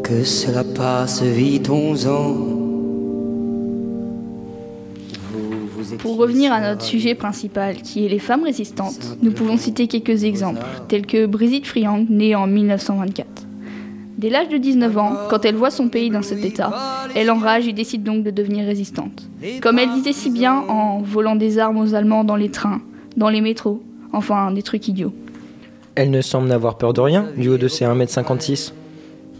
que cela passe vite, onze ans. Pour revenir à notre sujet principal, qui est les femmes résistantes, nous pouvons citer quelques exemples, tels que Brigitte Friang, née en 1924. Dès l'âge de 19 ans, quand elle voit son pays dans cet état, elle enrage et décide donc de devenir résistante. Comme elle disait si bien en volant des armes aux Allemands dans les trains, dans les métros, enfin des trucs idiots. Elle ne semble n'avoir peur de rien, du haut de ses 1m56.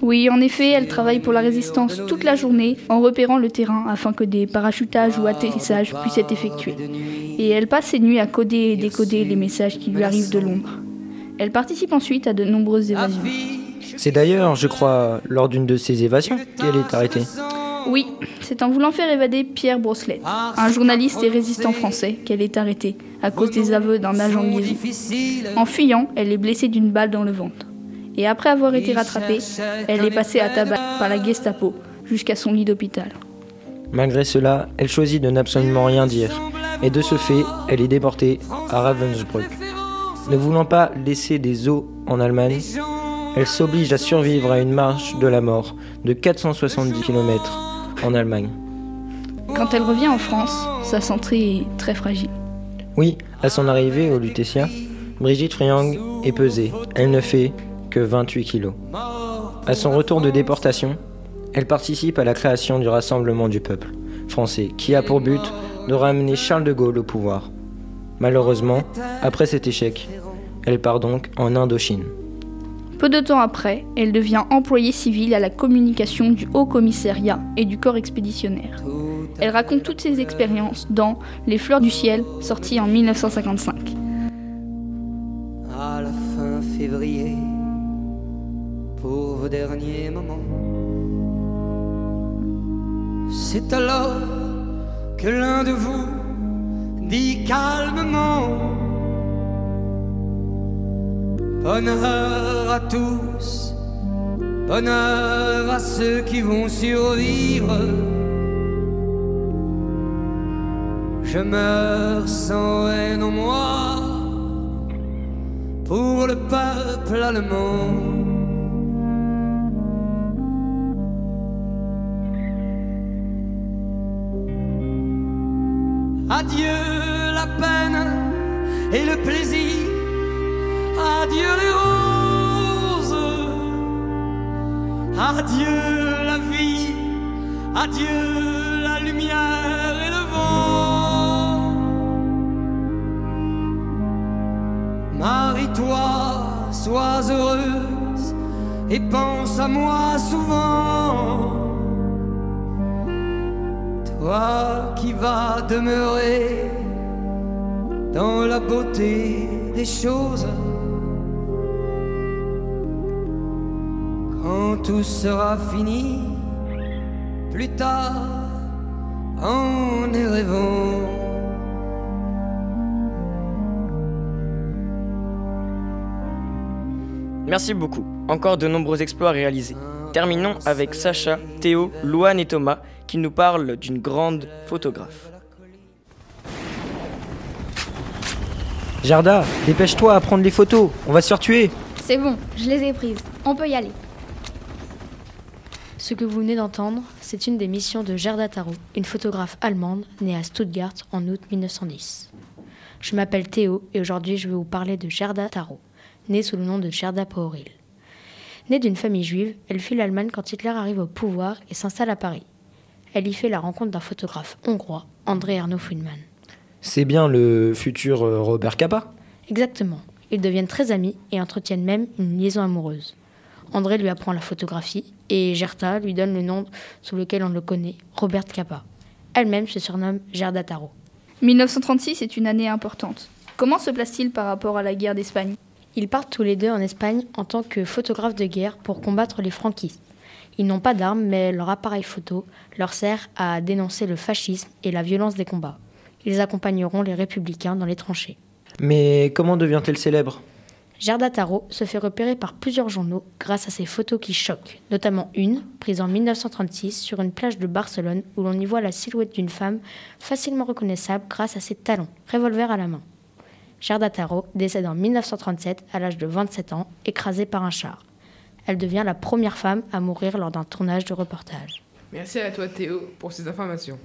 Oui, en effet, elle travaille pour la résistance toute la journée en repérant le terrain afin que des parachutages ou atterrissages puissent être effectués. Et elle passe ses nuits à coder et décoder les messages qui lui arrivent de Londres. Elle participe ensuite à de nombreuses évasions. C'est d'ailleurs, je crois, lors d'une de ces évasions qu'elle est arrêtée. Oui, c'est en voulant faire évader Pierre Brosselet, un journaliste et résistant français, qu'elle est arrêtée à cause des aveux d'un agent de liaison. En fuyant, elle est blessée d'une balle dans le ventre. Et après avoir été rattrapée, elle est passée à tabac par la Gestapo jusqu'à son lit d'hôpital. Malgré cela, elle choisit de n'absolument rien dire. Et de ce fait, elle est déportée à Ravensbrück. Ne voulant pas laisser des os en Allemagne, elle s'oblige à survivre à une marche de la mort de 470 km en Allemagne. Quand elle revient en France, sa santé est très fragile. Oui, à son arrivée au Lutetia, Brigitte Friang est pesée. Elle ne fait que 28 kilos. À son retour de déportation, elle participe à la création du Rassemblement du peuple français, qui a pour but de ramener Charles de Gaulle au pouvoir. Malheureusement, après cet échec, elle part donc en Indochine. Peu de temps après, elle devient employée civile à la communication du Haut Commissariat et du Corps expéditionnaire. Elle raconte toutes ses expériences dans Les Fleurs du Ciel, sorti en 1955. À la fin février, pour vos derniers moments, c'est alors que l'un de vous dit calmement Bonheur à tous, bonheur à ceux qui vont survivre. Je meurs sans haine en moi pour le peuple allemand. Adieu la peine et le plaisir, adieu les roses, adieu la vie, adieu la lumière et le vent. Marie-toi, sois heureuse et pense à moi souvent. Toi qui vas demeurer dans la beauté des choses. Quand tout sera fini, plus tard, en rêvant. Merci beaucoup. Encore de nombreux exploits réalisés. Terminons avec Sacha, Théo, Louane et Thomas qui nous parlent d'une grande photographe. Jarda, dépêche-toi à prendre les photos, on va se faire tuer. C'est bon, je les ai prises. On peut y aller. Ce que vous venez d'entendre, c'est une des missions de Gerda Taro, une photographe allemande née à Stuttgart en août 1910. Je m'appelle Théo et aujourd'hui je vais vous parler de Gerda Taro, née sous le nom de Gerda Pauril. Née d'une famille juive, elle fuit l'Allemagne quand Hitler arrive au pouvoir et s'installe à Paris. Elle y fait la rencontre d'un photographe hongrois, André Arnaud Friedman. C'est bien le futur euh, Robert Capa? Exactement. Ils deviennent très amis et entretiennent même une liaison amoureuse. André lui apprend la photographie et Gerda lui donne le nom sous lequel on le connaît, Robert Capa. Elle-même se surnomme Gerda Taro. 1936 est une année importante. Comment se place-t-il par rapport à la guerre d'Espagne? Ils partent tous les deux en Espagne en tant que photographes de guerre pour combattre les franquistes. Ils n'ont pas d'armes, mais leur appareil photo leur sert à dénoncer le fascisme et la violence des combats. Ils accompagneront les républicains dans les tranchées. Mais comment devient-elle célèbre? Gerda Taro se fait repérer par plusieurs journaux grâce à ses photos qui choquent, notamment une prise en 1936 sur une plage de Barcelone où l'on y voit la silhouette d'une femme facilement reconnaissable grâce à ses talons, revolver à la main. Gerda Taro décède en 1937 à l'âge de 27 ans, écrasée par un char. Elle devient la première femme à mourir lors d'un tournage de reportage. Merci à toi Théo pour ces informations.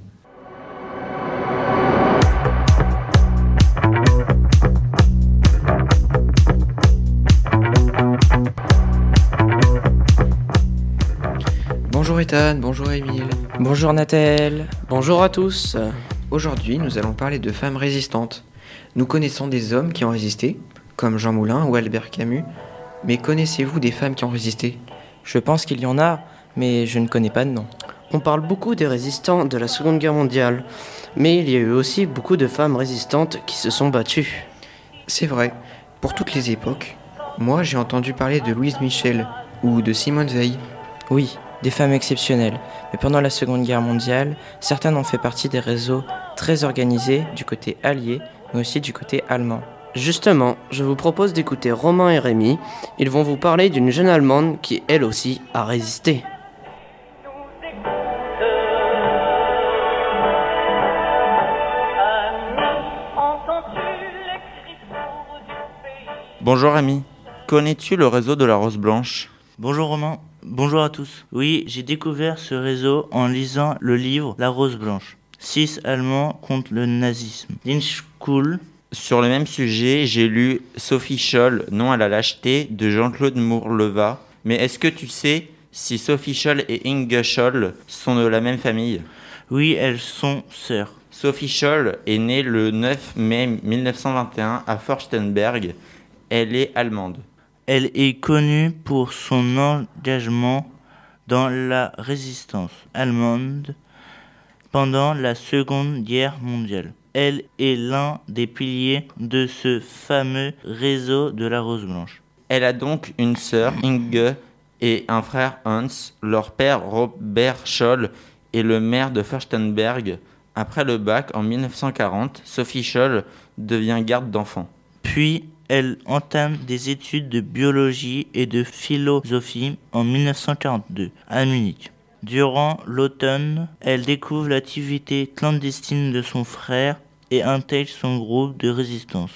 Bonjour Ethan, bonjour Émile. Bonjour Nathel. Bonjour à tous. Aujourd'hui, nous allons parler de femmes résistantes. Nous connaissons des hommes qui ont résisté, comme Jean Moulin ou Albert Camus, mais connaissez-vous des femmes qui ont résisté? Je pense qu'il y en a, mais je ne connais pas de nom. On parle beaucoup des résistants de la Seconde Guerre mondiale, mais il y a eu aussi beaucoup de femmes résistantes qui se sont battues. C'est vrai, pour toutes les époques. Moi, j'ai entendu parler de Louise Michel ou de Simone Veil. Oui, des femmes exceptionnelles. Mais pendant la Seconde Guerre mondiale, certaines ont fait partie des réseaux très organisés du côté allié, mais aussi du côté allemand. Justement, je vous propose d'écouter Romain et Rémi. Ils vont vous parler d'une jeune Allemande qui, elle aussi, a résisté. Bonjour ami, connais-tu le réseau de la Rose Blanche? Bonjour Romain, bonjour à tous. Oui, j'ai découvert ce réseau en lisant le livre La Rose Blanche. Six Allemands contre le nazisme. School. Sur le même sujet, j'ai lu Sophie Scholl, Non à la lâcheté, de Jean-Claude Mourleva. Mais est-ce que tu sais si Sophie Scholl et Inge Scholl sont de la même famille? Oui, elles sont sœurs. Sophie Scholl est née le 9 mai 1921 à Forstenberg. Elle est allemande. Elle est connue pour son engagement dans la résistance allemande pendant la Seconde Guerre mondiale. Elle est l'un des piliers de ce fameux réseau de la Rose Blanche. Elle a donc une sœur, Inge, et un frère, Hans. Leur père, Robert Scholl, est le maire de Furstenberg. Après le bac, en 1940, Sophie Scholl devient garde d'enfants. Puis, elle entame des études de biologie et de philosophie en 1942 à Munich. Durant l'automne, elle découvre l'activité clandestine de son frère et intègre son groupe de résistance.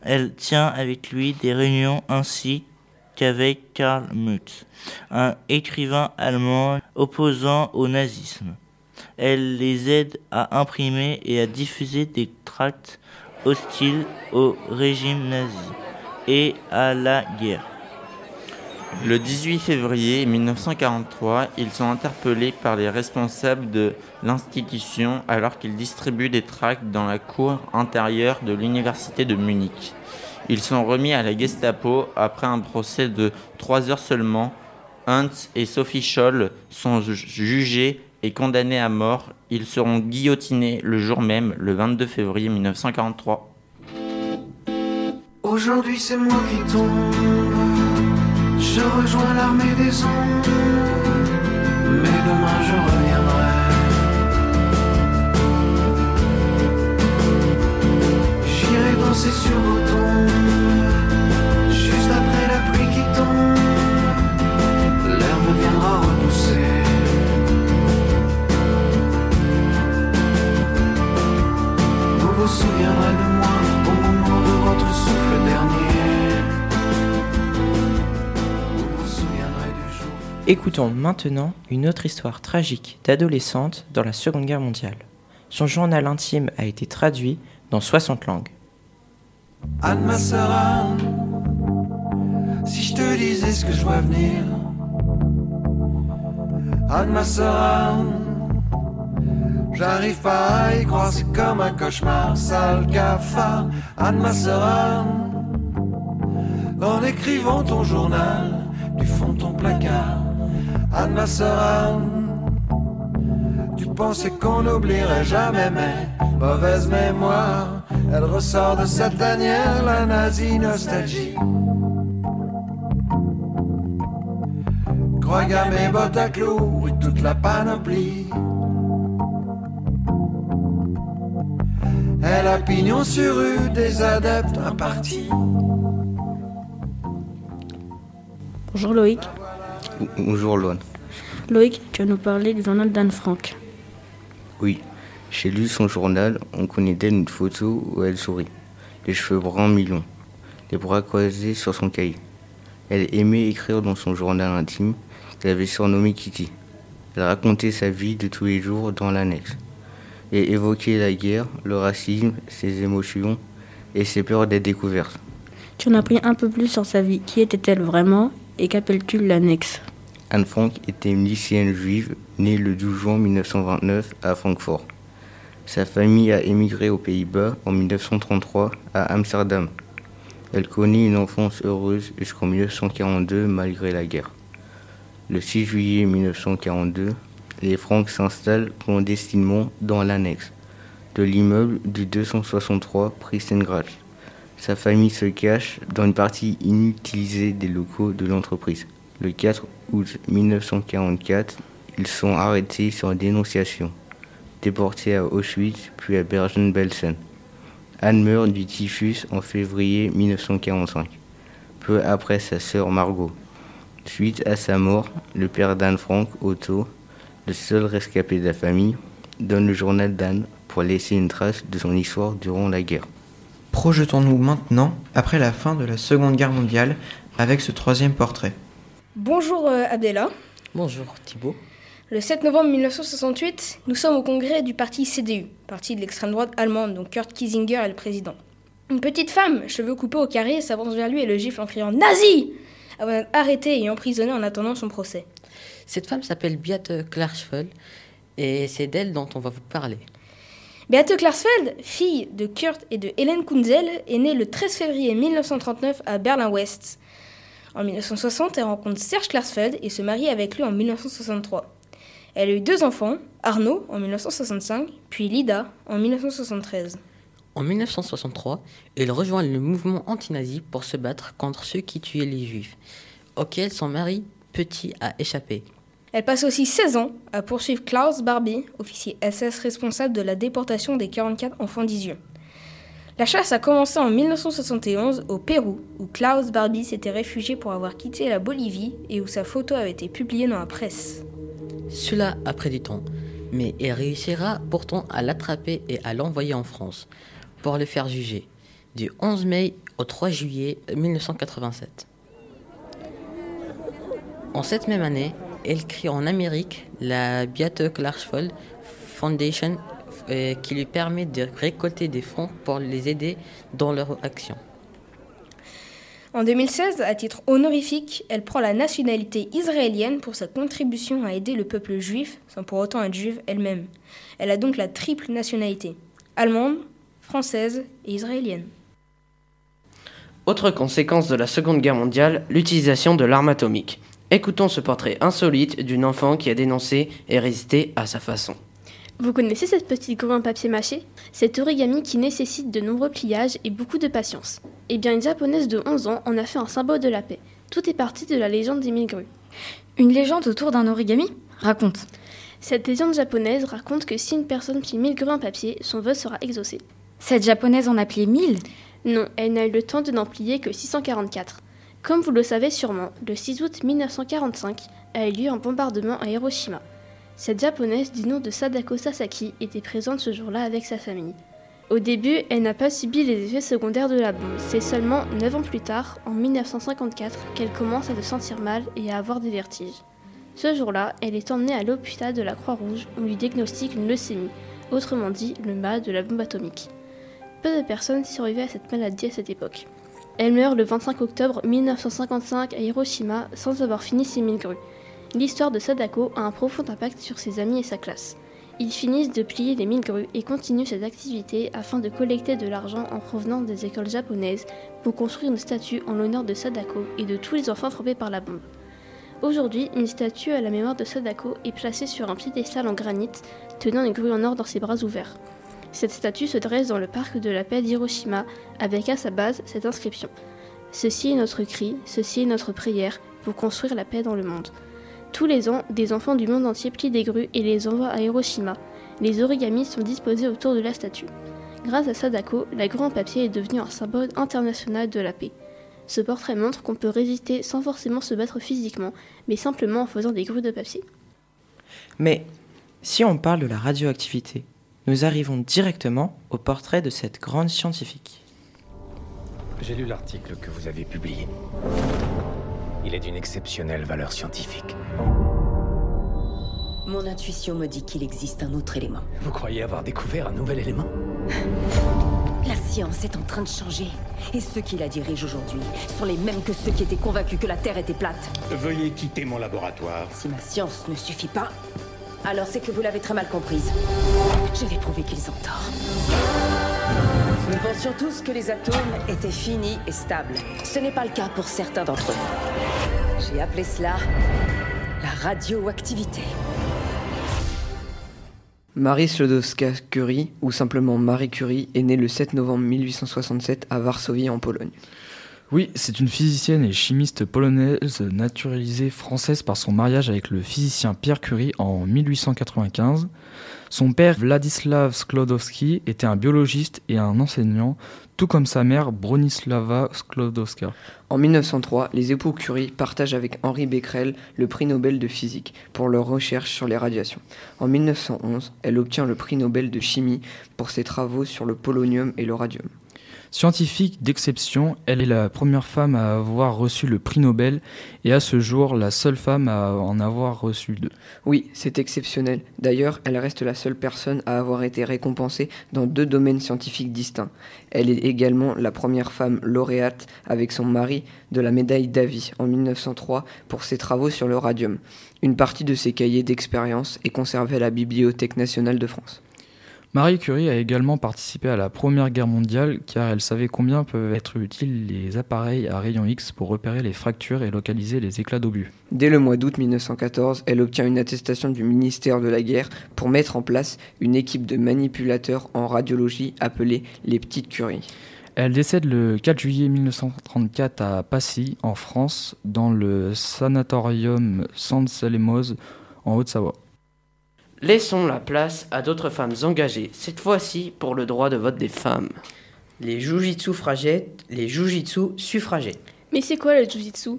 Elle tient avec lui des réunions ainsi qu'avec Karl Mutz, un écrivain allemand opposant au nazisme. Elle les aide à imprimer et à diffuser des tracts hostiles au régime nazi et à la guerre. Le 18 février 1943, ils sont interpellés par les responsables de l'institution alors qu'ils distribuent des tracts dans la cour intérieure de l'université de Munich. Ils sont remis à la Gestapo après un procès de trois heures seulement. Hans et Sophie Scholl sont jugés et condamnés à mort. Ils seront guillotinés le jour même, le 22 février 1943. Aujourd'hui c'est moi qui tombe, je rejoins l'armée des ombres, mais demain je reviendrai. J'irai danser sur vos tombes, Écoutons maintenant une autre histoire tragique d'adolescente dans la Seconde Guerre mondiale. Son journal intime a été traduit dans 60 langues. Anne ma Anne, si je te disais ce que je vois venir. Anne ma Anne, j'arrive pas à y croire, c'est comme un cauchemar, sale cafard. Anne ma Anne, en écrivant ton journal du fond de ton placard. Sœur Anne, tu pensais qu'on n'oublierait jamais, mais mauvaise mémoire. Elle ressort de sa tanière, la nazie nostalgie. Croix gamme et bottes à clous et toute la panoplie. Elle a pignon sur rue des adeptes impartis. Bonjour Loïc. Bonjour Loane. Loïc, tu vas nous parler du journal d'Anne Frank. Oui, j'ai lu son journal, on connaît d'elle une photo où elle sourit, les cheveux bruns mi-longs, les bras croisés sur son cahier. Elle aimait écrire dans son journal intime, qu'elle avait surnommé Kitty. Elle racontait sa vie de tous les jours dans l'annexe et évoquait la guerre, le racisme, ses émotions et ses peurs d'être découverte. Tu en as appris un peu plus sur sa vie. Qui était-elle vraiment et qu'appelles-tu l'annexe? Anne Frank était une lycéenne juive née le 12 juin 1929 à Francfort. Sa famille a émigré aux Pays-Bas en 1933 à Amsterdam. Elle connaît une enfance heureuse jusqu'en 1942 malgré la guerre. Le 6 juillet 1942, les Franks s'installent clandestinement dans l'annexe de l'immeuble du 263 Priestengracht. Sa famille se cache dans une partie inutilisée des locaux de l'entreprise. Le 4 août 1944, ils sont arrêtés sur dénonciation, déportés à Auschwitz puis à Bergen-Belsen. Anne meurt du typhus en février 1945, peu après sa sœur Margot. Suite à sa mort, le père d'Anne Frank, Otto, le seul rescapé de la famille, donne le journal d'Anne pour laisser une trace de son histoire durant la guerre. Projetons-nous maintenant après la fin de la Seconde Guerre mondiale avec ce troisième portrait. Bonjour euh, Abdella. Bonjour Thibault. Le 7 novembre 1968, nous sommes au congrès du parti CDU, parti de l'extrême droite allemande, dont Kurt Kiesinger est le président. Une petite femme, cheveux coupés au carré, s'avance vers lui et le gifle en criant Nazi avant d'être arrêtée et emprisonnée en attendant son procès. Cette femme s'appelle Beate Klarsfeld et c'est d'elle dont on va vous parler. Beate Klarsfeld, fille de Kurt et de Hélène Kunzel, est née le 13 février 1939 à Berlin-Ouest. En 1960, elle rencontre Serge Klarsfeld et se marie avec lui en 1963. Elle a eu deux enfants, Arnaud en 1965, puis Lida en 1973. En 1963, elle rejoint le mouvement anti-nazi pour se battre contre ceux qui tuaient les juifs, auquel son mari petit a échappé. Elle passe aussi 16 ans à poursuivre Klaus Barbie, officier SS responsable de la déportation des 44 enfants d'Isieux. La chasse a commencé en 1971 au Pérou, où Klaus Barbie s'était réfugié pour avoir quitté la Bolivie et où sa photo avait été publiée dans la presse. Cela a pris du temps, mais elle réussira pourtant à l'attraper et à l'envoyer en France pour le faire juger, du 11 mai au 3 juillet 1987. En cette même année, elle crée en Amérique la Beate Klarsfeld Foundation euh, qui lui permet de récolter des fonds pour les aider dans leur action. En 2016, à titre honorifique, elle prend la nationalité israélienne pour sa contribution à aider le peuple juif sans pour autant être juive elle-même. Elle a donc la triple nationalité, allemande, française et israélienne. Autre conséquence de la Seconde Guerre mondiale, l'utilisation de l'arme atomique. Écoutons ce portrait insolite d'une enfant qui a dénoncé et résisté à sa façon. Vous connaissez cette petite grue en papier mâché? Cet origami qui nécessite de nombreux pliages et beaucoup de patience. Eh bien, une japonaise de 11 ans en a fait un symbole de la paix. Tout est parti de la légende des mille grues. Une légende autour d'un origami? Raconte. Cette légende japonaise raconte que si une personne plie 1000 grues en papier, son vœu sera exaucé. Cette japonaise en a plié 1000 Non, elle n'a eu le temps de n'en plier que 644. Comme vous le savez sûrement, le 6 août 1945 a eu lieu un bombardement à Hiroshima. Cette japonaise du nom de Sadako Sasaki était présente ce jour-là avec sa famille. Au début, elle n'a pas subi les effets secondaires de la bombe. C'est seulement 9 ans plus tard, en 1954, qu'elle commence à se sentir mal et à avoir des vertiges. Ce jour-là, elle est emmenée à l'hôpital de la Croix-Rouge où lui diagnostique une leucémie, autrement dit le mal de la bombe atomique. Peu de personnes survivaient à cette maladie à cette époque. Elle meurt le 25 octobre 1955 à Hiroshima sans avoir fini ses mille grues. L'histoire de Sadako a un profond impact sur ses amis et sa classe. Ils finissent de plier les mille grues et continuent cette activité afin de collecter de l'argent en provenance des écoles japonaises pour construire une statue en l'honneur de Sadako et de tous les enfants frappés par la bombe. Aujourd'hui, une statue à la mémoire de Sadako est placée sur un piédestal en granit tenant une grue en or dans ses bras ouverts. Cette statue se dresse dans le parc de la paix d'Hiroshima avec à sa base cette inscription. Ceci est notre cri, ceci est notre prière pour construire la paix dans le monde. Tous les ans, des enfants du monde entier plient des grues et les envoient à Hiroshima. Les origamis sont disposés autour de la statue. Grâce à Sadako, la grue en papier est devenue un symbole international de la paix. Ce portrait montre qu'on peut résister sans forcément se battre physiquement, mais simplement en faisant des grues de papier. Mais si on parle de la radioactivité, nous arrivons directement au portrait de cette grande scientifique. J'ai lu l'article que vous avez publié. Il est d'une exceptionnelle valeur scientifique. Mon intuition me dit qu'il existe un autre élément. Vous croyez avoir découvert un nouvel élément? La science est en train de changer. Et ceux qui la dirigent aujourd'hui sont les mêmes que ceux qui étaient convaincus que la Terre était plate. Veuillez quitter mon laboratoire. Si ma science ne suffit pas, alors c'est que vous l'avez très mal comprise. Je vais prouver qu'ils ont tort. Nous pensions tous que les atomes étaient finis et stables. Ce n'est pas le cas pour certains d'entre eux. J'ai appelé cela la radioactivité. Marie Sklodowska-Curie, ou simplement Marie Curie, est née le 7 novembre 1867 à Varsovie en Pologne. Oui, c'est une physicienne et chimiste polonaise naturalisée française par son mariage avec le physicien Pierre Curie en 1895. Son père Władysław Sklodowski était un biologiste et un enseignant, tout comme sa mère Bronislawa Sklodowska. En 1903, les époux Curie partagent avec Henri Becquerel le prix Nobel de physique pour leurs recherches sur les radiations. En 1911, elle obtient le prix Nobel de chimie pour ses travaux sur le polonium et le radium. Scientifique d'exception, elle est la première femme à avoir reçu le prix Nobel et à ce jour la seule femme à en avoir reçu deux. Oui, c'est exceptionnel. D'ailleurs, elle reste la seule personne à avoir été récompensée dans deux domaines scientifiques distincts. Elle est également la première femme lauréate avec son mari de la médaille Davy en 1903 pour ses travaux sur le radium. Une partie de ses cahiers d'expérience est conservée à la Bibliothèque nationale de France. Marie Curie a également participé à la Première Guerre mondiale car elle savait combien peuvent être utiles les appareils à rayons X pour repérer les fractures et localiser les éclats d'obus. Dès le mois d'août 1914, elle obtient une attestation du ministère de la Guerre pour mettre en place une équipe de manipulateurs en radiologie appelée les Petites Curies. Elle décède le 4 juillet 1934 à Passy, en France, dans le sanatorium San Salemos, en Haute-Savoie. Laissons la place à d'autres femmes engagées, cette fois-ci pour le droit de vote des femmes. Les jujitsu fragettes, les jujitsu suffragettes. Mais c'est quoi le jujitsu?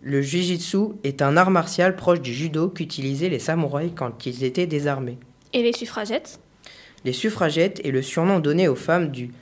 Le jujitsu est un art martial proche du judo qu'utilisaient les samouraïs quand ils étaient désarmés. Et les suffragettes? Les suffragettes est le surnom donné aux femmes du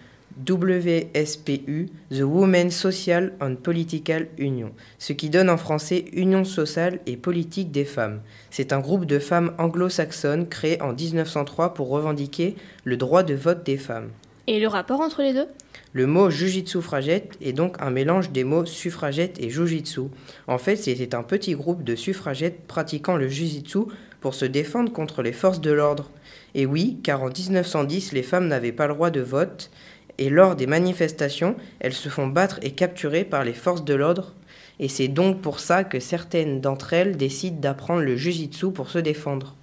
WSPU, The Women's Social and Political Union, ce qui donne en français Union sociale et politique des femmes. C'est un groupe de femmes anglo-saxonnes créé en 1903 pour revendiquer le droit de vote des femmes. Et le rapport entre les deux? Le mot jujitsu fragette est donc un mélange des mots suffragette et jujitsu. En fait, c'était un petit groupe de suffragettes pratiquant le jujitsu pour se défendre contre les forces de l'ordre. Et oui, car en 1910, les femmes n'avaient pas le droit de vote, et lors des manifestations, elles se font battre et capturer par les forces de l'ordre, et c'est donc pour ça que certaines d'entre elles décident d'apprendre le jujitsu pour se défendre.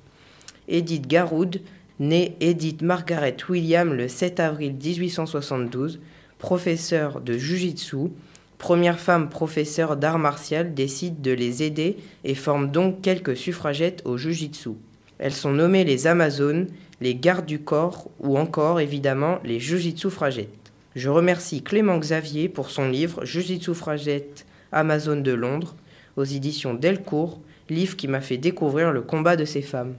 Edith Garoud, née Edith Margaret William le 7 avril 1872, professeure de jujitsu, première femme professeure d'art martial, décide de les aider et forme donc quelques suffragettes au jujitsu. Elles sont nommées les Amazones les gardes du corps ou encore évidemment les Jujitsu Fragettes. Je remercie Clément Xavier pour son livre Jujitsu Fragette Amazon de Londres aux éditions Delcourt, livre qui m'a fait découvrir le combat de ces femmes.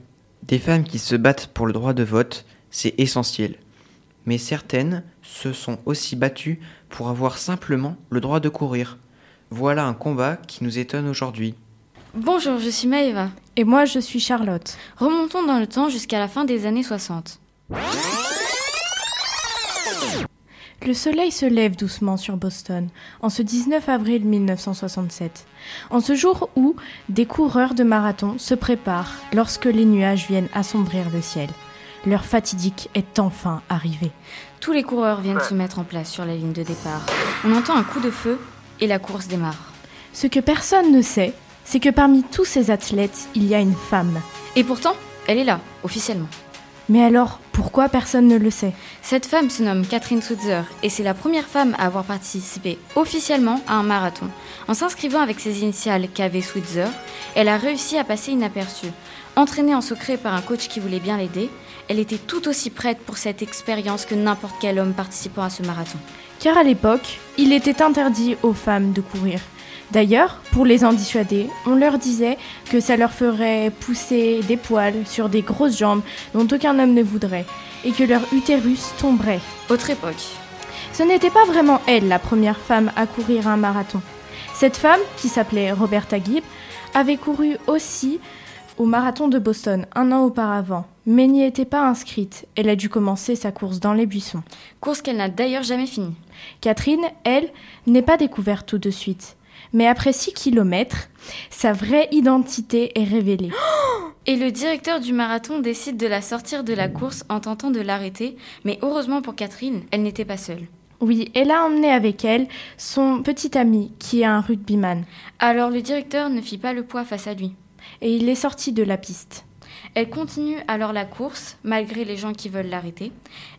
Des femmes qui se battent pour le droit de vote, c'est essentiel. Mais certaines se sont aussi battues pour avoir simplement le droit de courir. Voilà un combat qui nous étonne aujourd'hui. Bonjour, je suis Maëva. Et moi, je suis Charlotte. Remontons dans le temps jusqu'à la fin des années 60. Le soleil se lève doucement sur Boston en ce 19 avril 1967, en ce jour où des coureurs de marathon se préparent lorsque les nuages viennent assombrir le ciel. L'heure fatidique est enfin arrivée. Tous les coureurs viennent se mettre en place sur la ligne de départ. On entend un coup de feu et la course démarre. Ce que personne ne sait, c'est que parmi tous ces athlètes, il y a une femme. Et pourtant, elle est là, officiellement. Mais alors, pourquoi personne ne le sait? Cette femme se nomme Catherine Switzer et c'est la première femme à avoir participé officiellement à un marathon. En s'inscrivant avec ses initiales KV Switzer, elle a réussi à passer inaperçue. Entraînée en secret par un coach qui voulait bien l'aider, elle était tout aussi prête pour cette expérience que n'importe quel homme participant à ce marathon. Car à l'époque, il était interdit aux femmes de courir. D'ailleurs, pour les en dissuader, on leur disait que ça leur ferait pousser des poils sur des grosses jambes dont aucun homme ne voudrait, et que leur utérus tomberait. Autre époque. Ce n'était pas vraiment elle la première femme à courir un marathon. Cette femme, qui s'appelait Roberta Gibb, avait couru aussi au marathon de Boston un an auparavant, mais n'y était pas inscrite. Elle a dû commencer sa course dans les buissons. Course qu'elle n'a d'ailleurs jamais finie. Catherine, elle, n'est pas découverte tout de suite. Mais après 6 kilomètres, sa vraie identité est révélée. <gasps> Et le directeur du marathon décide de la sortir de la course en tentant de l'arrêter, mais heureusement pour Catherine, elle n'était pas seule. Oui, elle a emmené avec elle son petit ami, qui est un rugbyman. Alors le directeur ne fit pas le poids face à lui. Et il est sorti de la piste. Elle continue alors la course, malgré les gens qui veulent l'arrêter.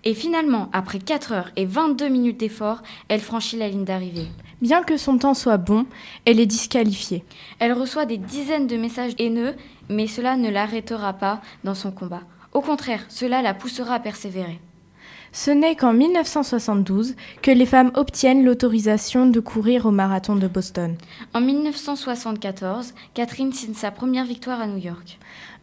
Et finalement, après 4 heures et 22 minutes d'effort, elle franchit la ligne d'arrivée. Bien que son temps soit bon, elle est disqualifiée. Elle reçoit des dizaines de messages haineux, mais cela ne l'arrêtera pas dans son combat. Au contraire, cela la poussera à persévérer. Ce n'est qu'en 1972 que les femmes obtiennent l'autorisation de courir au marathon de Boston. En 1974, Catherine signe sa première victoire à New York.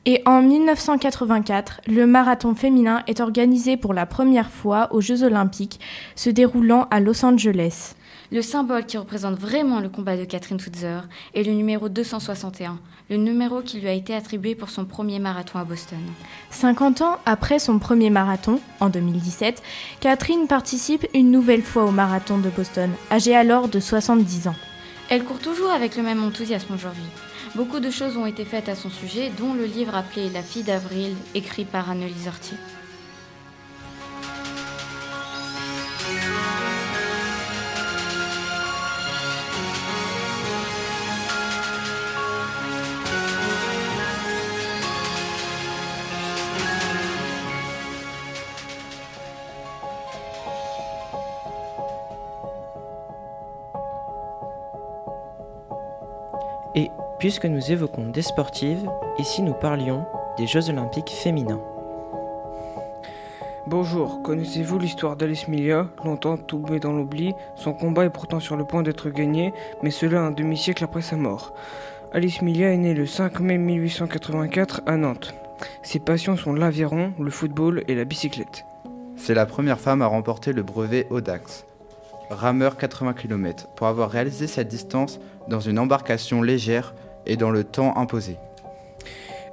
Et en 1984, le marathon féminin est organisé pour la première fois aux Jeux olympiques, se déroulant à Los Angeles. Le symbole qui représente vraiment le combat de Catherine Switzer est le numéro 261, le numéro qui lui a été attribué pour son premier marathon à Boston. 50 ans après son premier marathon, en 2017, Catherine participe une nouvelle fois au marathon de Boston, âgée alors de 70 ans. Elle court toujours avec le même enthousiasme aujourd'hui. Beaucoup de choses ont été faites à son sujet, dont le livre appelé La fille d'avril, écrit par Annelise Hortier. Puisque nous évoquons des sportives, et si nous parlions des Jeux olympiques féminins Bonjour, connaissez-vous l'histoire d'Alice Milia Longtemps tombée dans l'oubli, son combat est pourtant sur le point d'être gagné, mais cela un demi-siècle après sa mort. Alice Milia est née le 5 mai 1884 à Nantes. Ses passions sont l'aviron, le football et la bicyclette. C'est la première femme à remporter le brevet Audax, rameur 80 km, pour avoir réalisé cette distance dans une embarcation légère et dans le temps imposé.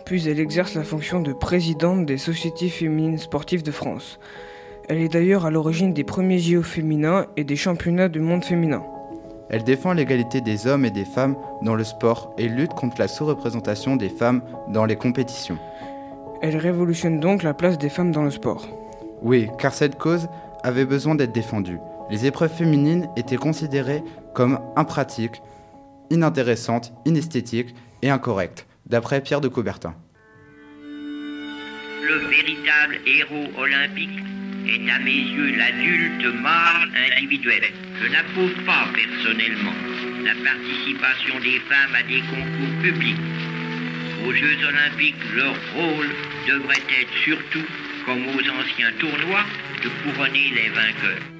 Puis elle exerce la fonction de présidente des sociétés féminines sportives de France. Elle est d'ailleurs à l'origine des premiers JO féminins et des championnats du monde féminin. Elle défend l'égalité des hommes et des femmes dans le sport et lutte contre la sous-représentation des femmes dans les compétitions. Elle révolutionne donc la place des femmes dans le sport. Oui, car cette cause avait besoin d'être défendue. Les épreuves féminines étaient considérées comme impratiques, inintéressantes, inesthétiques et incorrectes, d'après Pierre de Coubertin. Le véritable héros olympique est à mes yeux l'adulte mâle individuel. Je n'approuve pas personnellement la participation des femmes à des concours publics. Aux Jeux olympiques, leur rôle devrait être surtout, comme aux anciens tournois, de couronner les vainqueurs.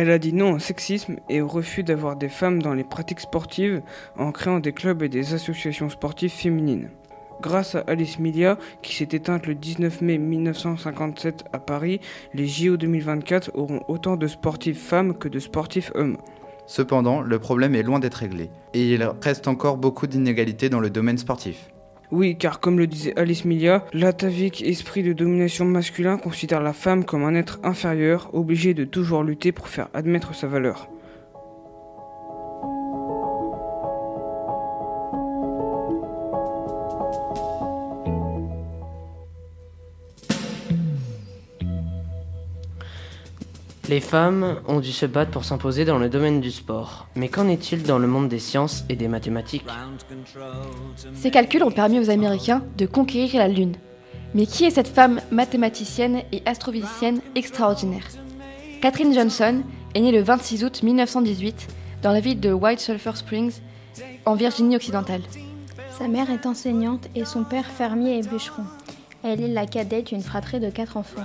Elle a dit non au sexisme et au refus d'avoir des femmes dans les pratiques sportives en créant des clubs et des associations sportives féminines. Grâce à Alice Milia, qui s'est éteinte le 19 mai 1957 à Paris, les JO 2024 auront autant de sportifs femmes que de sportifs hommes. Cependant, le problème est loin d'être réglé, et il reste encore beaucoup d'inégalités dans le domaine sportif. Oui, car comme le disait Alice Milia, l'atavique esprit de domination masculin considère la femme comme un être inférieur, obligé de toujours lutter pour faire admettre sa valeur. Les femmes ont dû se battre pour s'imposer dans le domaine du sport. Mais qu'en est-il dans le monde des sciences et des mathématiques? Ces calculs ont permis aux Américains de conquérir la Lune. Mais qui est cette femme mathématicienne et astrophysicienne extraordinaire? Catherine Johnson est née le 26 août 1918 dans la ville de White Sulphur Springs, en Virginie occidentale. Sa mère est enseignante et son père fermier et bûcheron. Elle est la cadette d'une fratrie de quatre enfants.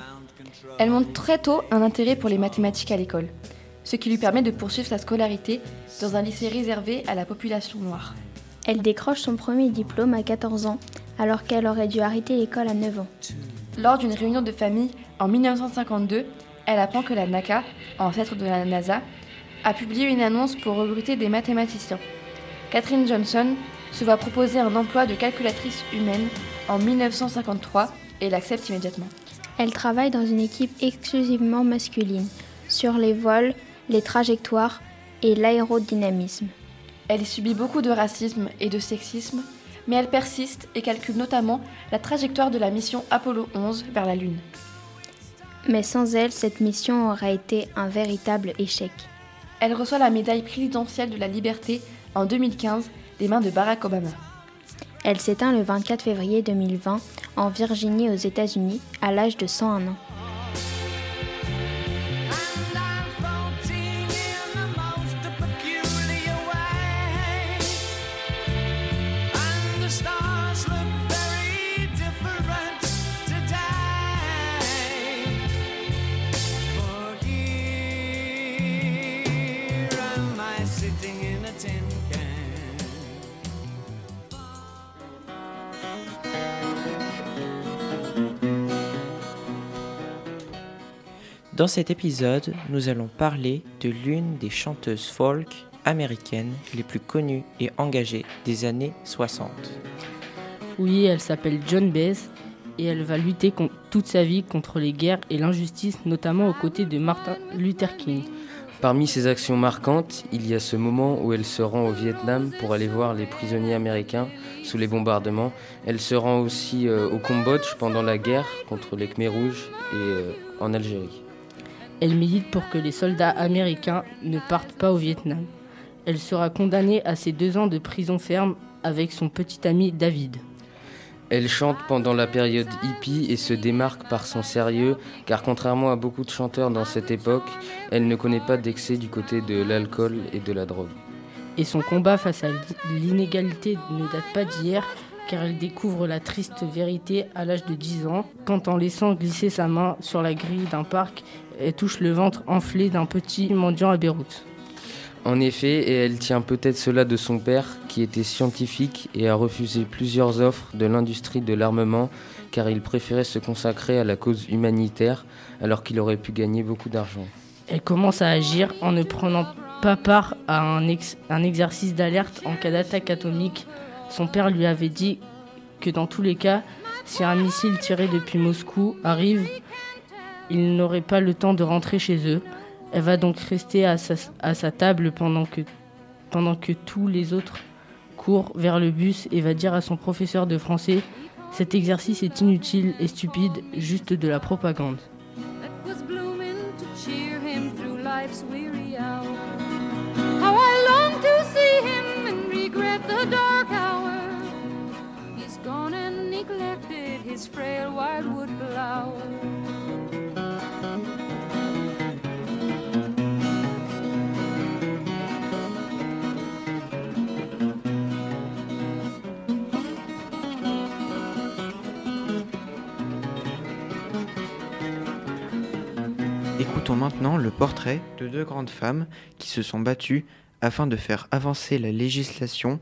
Elle montre très tôt un intérêt pour les mathématiques à l'école, ce qui lui permet de poursuivre sa scolarité dans un lycée réservé à la population noire. Elle décroche son premier diplôme à 14 ans, alors qu'elle aurait dû arrêter l'école à 9 ans. Lors d'une réunion de famille en 1952, elle apprend que la NACA, ancêtre de la NASA, a publié une annonce pour recruter des mathématiciens. Catherine Johnson se voit proposer un emploi de calculatrice humaine en 1953 et l'accepte immédiatement. Elle travaille dans une équipe exclusivement masculine, sur les vols, les trajectoires et l'aérodynamisme. Elle subit beaucoup de racisme et de sexisme, mais elle persiste et calcule notamment la trajectoire de la mission Apollo 11 vers la Lune. Mais sans elle, cette mission aurait été un véritable échec. Elle reçoit la médaille présidentielle de la liberté en 2015 des mains de Barack Obama. Elle s'éteint le 24 février 2020 en Virginie aux États-Unis à l'âge de 101 ans. Dans cet épisode, nous allons parler de l'une des chanteuses folk américaines les plus connues et engagées des années 60. Oui, elle s'appelle John Baez et elle va lutter toute sa vie contre les guerres et l'injustice, notamment aux côtés de Martin Luther King. Parmi ses actions marquantes, il y a ce moment où elle se rend au Vietnam pour aller voir les prisonniers américains sous les bombardements. Elle se rend aussi euh, au Cambodge pendant la guerre contre les Khmers rouges et euh, en Algérie. Elle milite pour que les soldats américains ne partent pas au Vietnam. Elle sera condamnée à ses deux ans de prison ferme avec son petit ami David. Elle chante pendant la période hippie et se démarque par son sérieux, car contrairement à beaucoup de chanteurs dans cette époque, elle ne connaît pas d'excès du côté de l'alcool et de la drogue. Et son combat face à l'inégalité ne date pas d'hier, car elle découvre la triste vérité à l'âge de 10 ans, quand en laissant glisser sa main sur la grille d'un parc, elle touche le ventre enflé d'un petit mendiant à Beyrouth. En effet, et elle tient peut-être cela de son père, qui était scientifique et a refusé plusieurs offres de l'industrie de l'armement, car il préférait se consacrer à la cause humanitaire, alors qu'il aurait pu gagner beaucoup d'argent. Elle commence à agir en ne prenant pas part à un, un exercice d'alerte en cas d'attaque atomique. Son père lui avait dit que dans tous les cas, si un missile tiré depuis Moscou arrive, il n'aurait pas le temps de rentrer chez eux. Elle va donc rester à sa, table pendant que, pendant que tous les autres courent vers le bus et va dire à son professeur de français Cet exercice est inutile et stupide, juste de la propagande. Écoutons maintenant le portrait de deux grandes femmes qui se sont battues afin de faire avancer la législation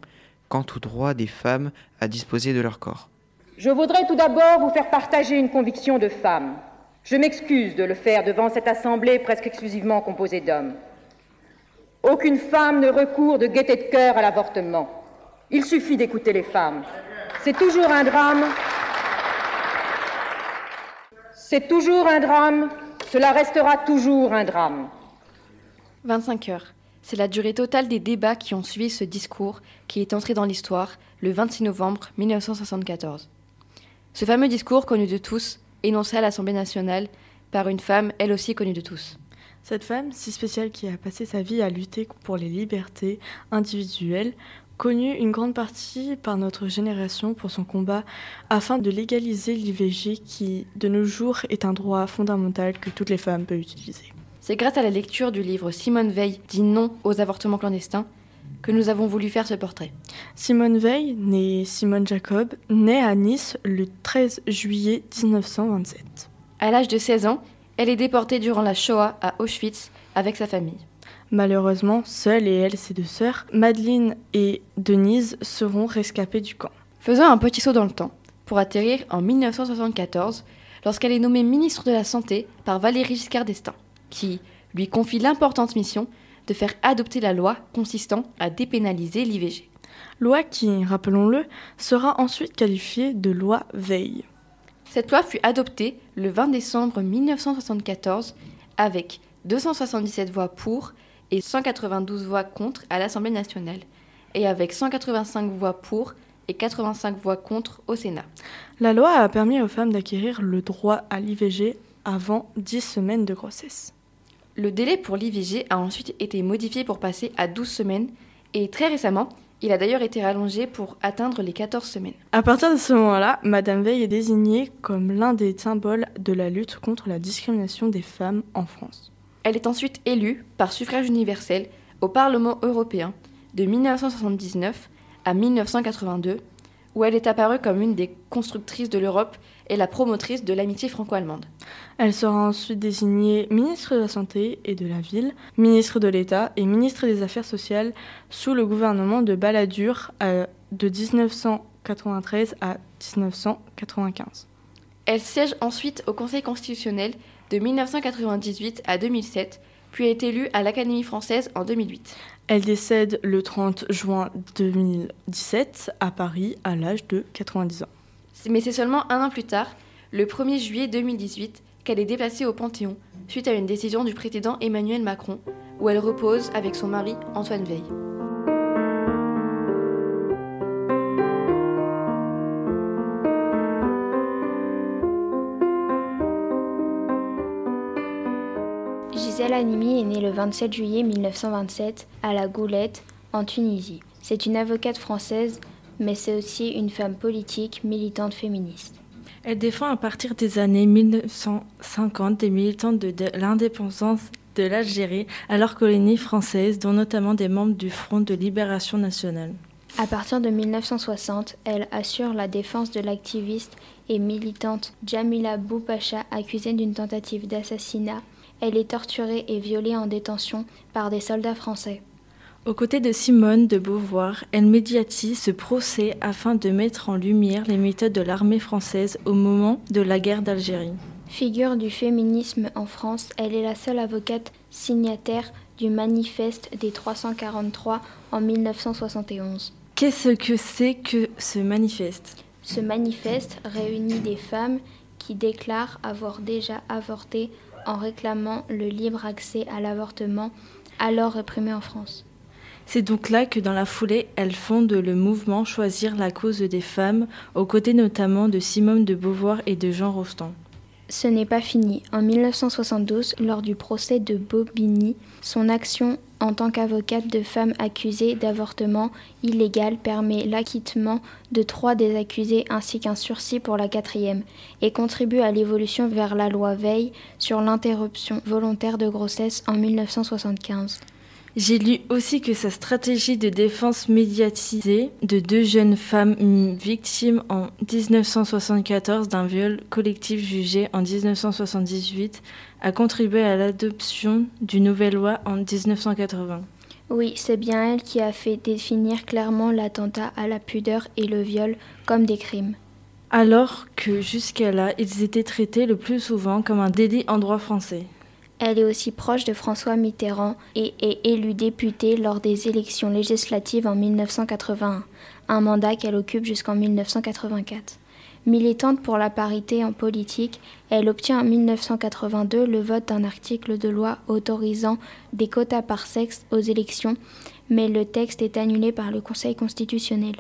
quant au droit des femmes à disposer de leur corps. Je voudrais tout d'abord vous faire partager une conviction de femme. Je m'excuse de le faire devant cette assemblée presque exclusivement composée d'hommes. Aucune femme ne recourt de gaieté de cœur à l'avortement. Il suffit d'écouter les femmes. C'est toujours un drame. C'est toujours un drame cela restera toujours un drame. 25 heures. C'est la durée totale des débats qui ont suivi ce discours qui est entré dans l'histoire le 26 novembre 1974. Ce fameux discours connu de tous, énoncé à l'Assemblée nationale par une femme, elle aussi connue de tous. Cette femme, si spéciale qui a passé sa vie à lutter pour les libertés individuelles, connu une grande partie par notre génération pour son combat afin de légaliser l'IVG qui, de nos jours, est un droit fondamental que toutes les femmes peuvent utiliser. C'est grâce à la lecture du livre Simone Veil dit non aux avortements clandestins que nous avons voulu faire ce portrait. Simone Veil, née Simone Jacob, naît à Nice le 13 juillet 1927. À l'âge de 16 ans, elle est déportée durant la Shoah à Auschwitz avec sa famille. Malheureusement, seule et elle, ses deux sœurs, Madeleine et Denise, seront rescapées du camp. Faisons un petit saut dans le temps, pour atterrir en 1974, lorsqu'elle est nommée ministre de la Santé par Valéry Giscard d'Estaing, qui lui confie l'importante mission de faire adopter la loi consistant à dépénaliser l'IVG. Loi qui, rappelons-le, sera ensuite qualifiée de loi Veil. Cette loi fut adoptée le 20 décembre 1974 avec 277 voix pour et 192 voix contre à l'Assemblée nationale, et avec 185 voix pour et 85 voix contre au Sénat. La loi a permis aux femmes d'acquérir le droit à l'IVG avant 10 semaines de grossesse. Le délai pour l'IVG a ensuite été modifié pour passer à 12 semaines, et très récemment, il a d'ailleurs été rallongé pour atteindre les 14 semaines. À partir de ce moment-là, Madame Veil est désignée comme l'un des symboles de la lutte contre la discrimination des femmes en France. Elle est ensuite élue par suffrage universel au Parlement européen de 1979 à 1982, où elle est apparue comme une des constructrices de l'Europe et la promotrice de l'amitié franco-allemande. Elle sera ensuite désignée ministre de la Santé et de la Ville, ministre de l'État et ministre des Affaires sociales sous le gouvernement de Balladur de 1993 à 1995. Elle siège ensuite au Conseil constitutionnel de 1998 à 2007, puis est élue à l'Académie française en 2008. Elle décède le 30 juin 2017 à Paris à l'âge de 90 ans. Mais c'est seulement un an plus tard, le 1er juillet 2018, qu'elle est déplacée au Panthéon suite à une décision du président Emmanuel Macron, où elle repose avec son mari Antoine Veil. Halimi est née le 27 juillet 1927 à La Goulette, en Tunisie. C'est une avocate française, mais c'est aussi une femme politique, militante féministe. Elle défend à partir des années 1950 des militantes de, l'indépendance de l'Algérie, alors colonie française, dont notamment des membres du Front de libération nationale. À partir de 1960, elle assure la défense de l'activiste et militante Jamila Boupacha, accusée d'une tentative d'assassinat. Elle est torturée et violée en détention par des soldats français. Aux côtés de Simone de Beauvoir, elle médiatise ce procès afin de mettre en lumière les méthodes de l'armée française au moment de la guerre d'Algérie. Figure du féminisme en France, elle est la seule avocate signataire du manifeste des 343 en 1971. Qu'est-ce que c'est que ce manifeste? Ce manifeste réunit des femmes qui déclarent avoir déjà avorté en réclamant le libre accès à l'avortement alors réprimé en France. C'est donc là que dans la foulée, elle fonde le mouvement Choisir la cause des femmes, aux côtés notamment de Simone de Beauvoir et de Jean Rostand. Ce n'est pas fini. En 1972, lors du procès de Bobigny, son action en tant qu'avocate de femmes accusées d'avortement illégal permet l'acquittement de trois des accusés ainsi qu'un sursis pour la quatrième et contribue à l'évolution vers la loi Veil sur l'interruption volontaire de grossesse en 1975. J'ai lu aussi que sa stratégie de défense médiatisée de deux jeunes femmes victimes en 1974 d'un viol collectif jugé en 1978 a contribué à l'adoption d'une nouvelle loi en 1980. Oui, c'est bien elle qui a fait définir clairement l'attentat à la pudeur et le viol comme des crimes. Alors que jusqu'à là, ils étaient traités le plus souvent comme un délit en droit français. Elle est aussi proche de François Mitterrand et est élue députée lors des élections législatives en 1981, un mandat qu'elle occupe jusqu'en 1984. Militante pour la parité en politique, elle obtient en 1982 le vote d'un article de loi autorisant des quotas par sexe aux élections, mais le texte est annulé par le Conseil constitutionnel.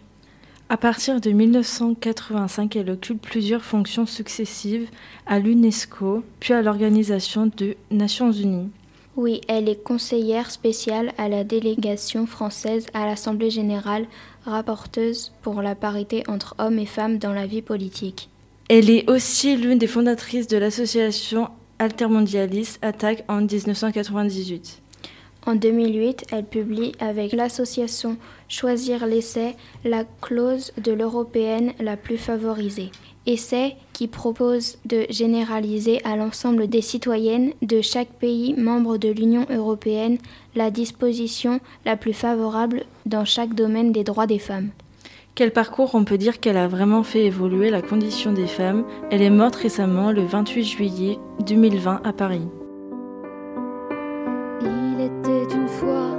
À partir de 1985, elle occupe plusieurs fonctions successives à l'UNESCO, puis à l'Organisation des Nations Unies. Oui, elle est conseillère spéciale à la délégation française à l'Assemblée générale, rapporteuse pour la parité entre hommes et femmes dans la vie politique. Elle est aussi l'une des fondatrices de l'association altermondialiste Attaque en 1998. En 2008, elle publie avec l'association Choisir l'essai la clause de l'européenne la plus favorisée. Essai qui propose de généraliser à l'ensemble des citoyennes de chaque pays membre de l'Union européenne la disposition la plus favorable dans chaque domaine des droits des femmes. Quel parcours on peut dire qu'elle a vraiment fait évoluer la condition des femmes? Elle est morte récemment le 28 juillet 2020 à Paris. Il était une fois,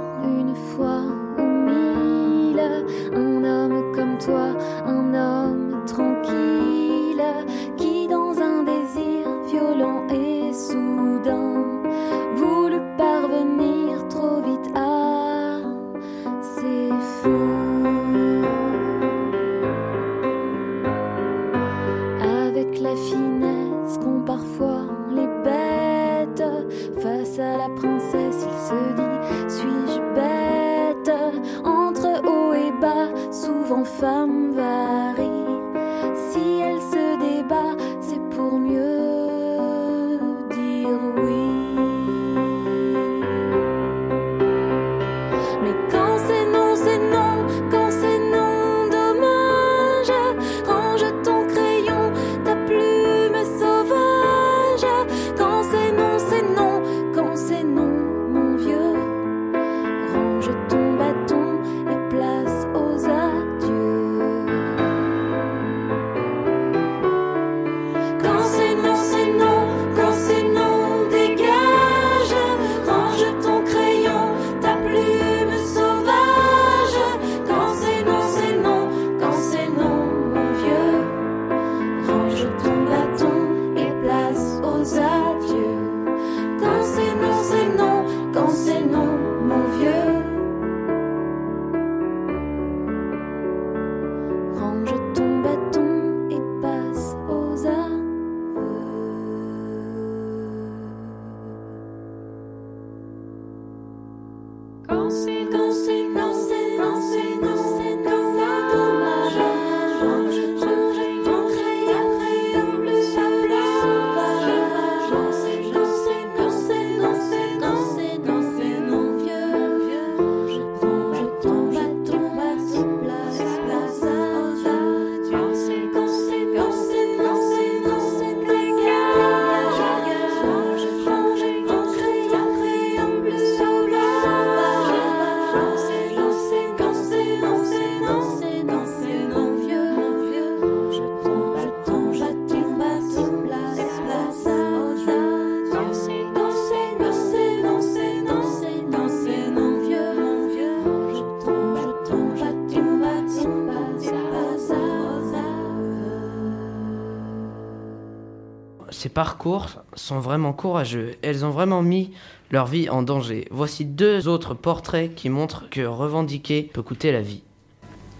parcours sont vraiment courageux. Elles ont vraiment mis leur vie en danger. Voici deux autres portraits qui montrent que revendiquer peut coûter la vie.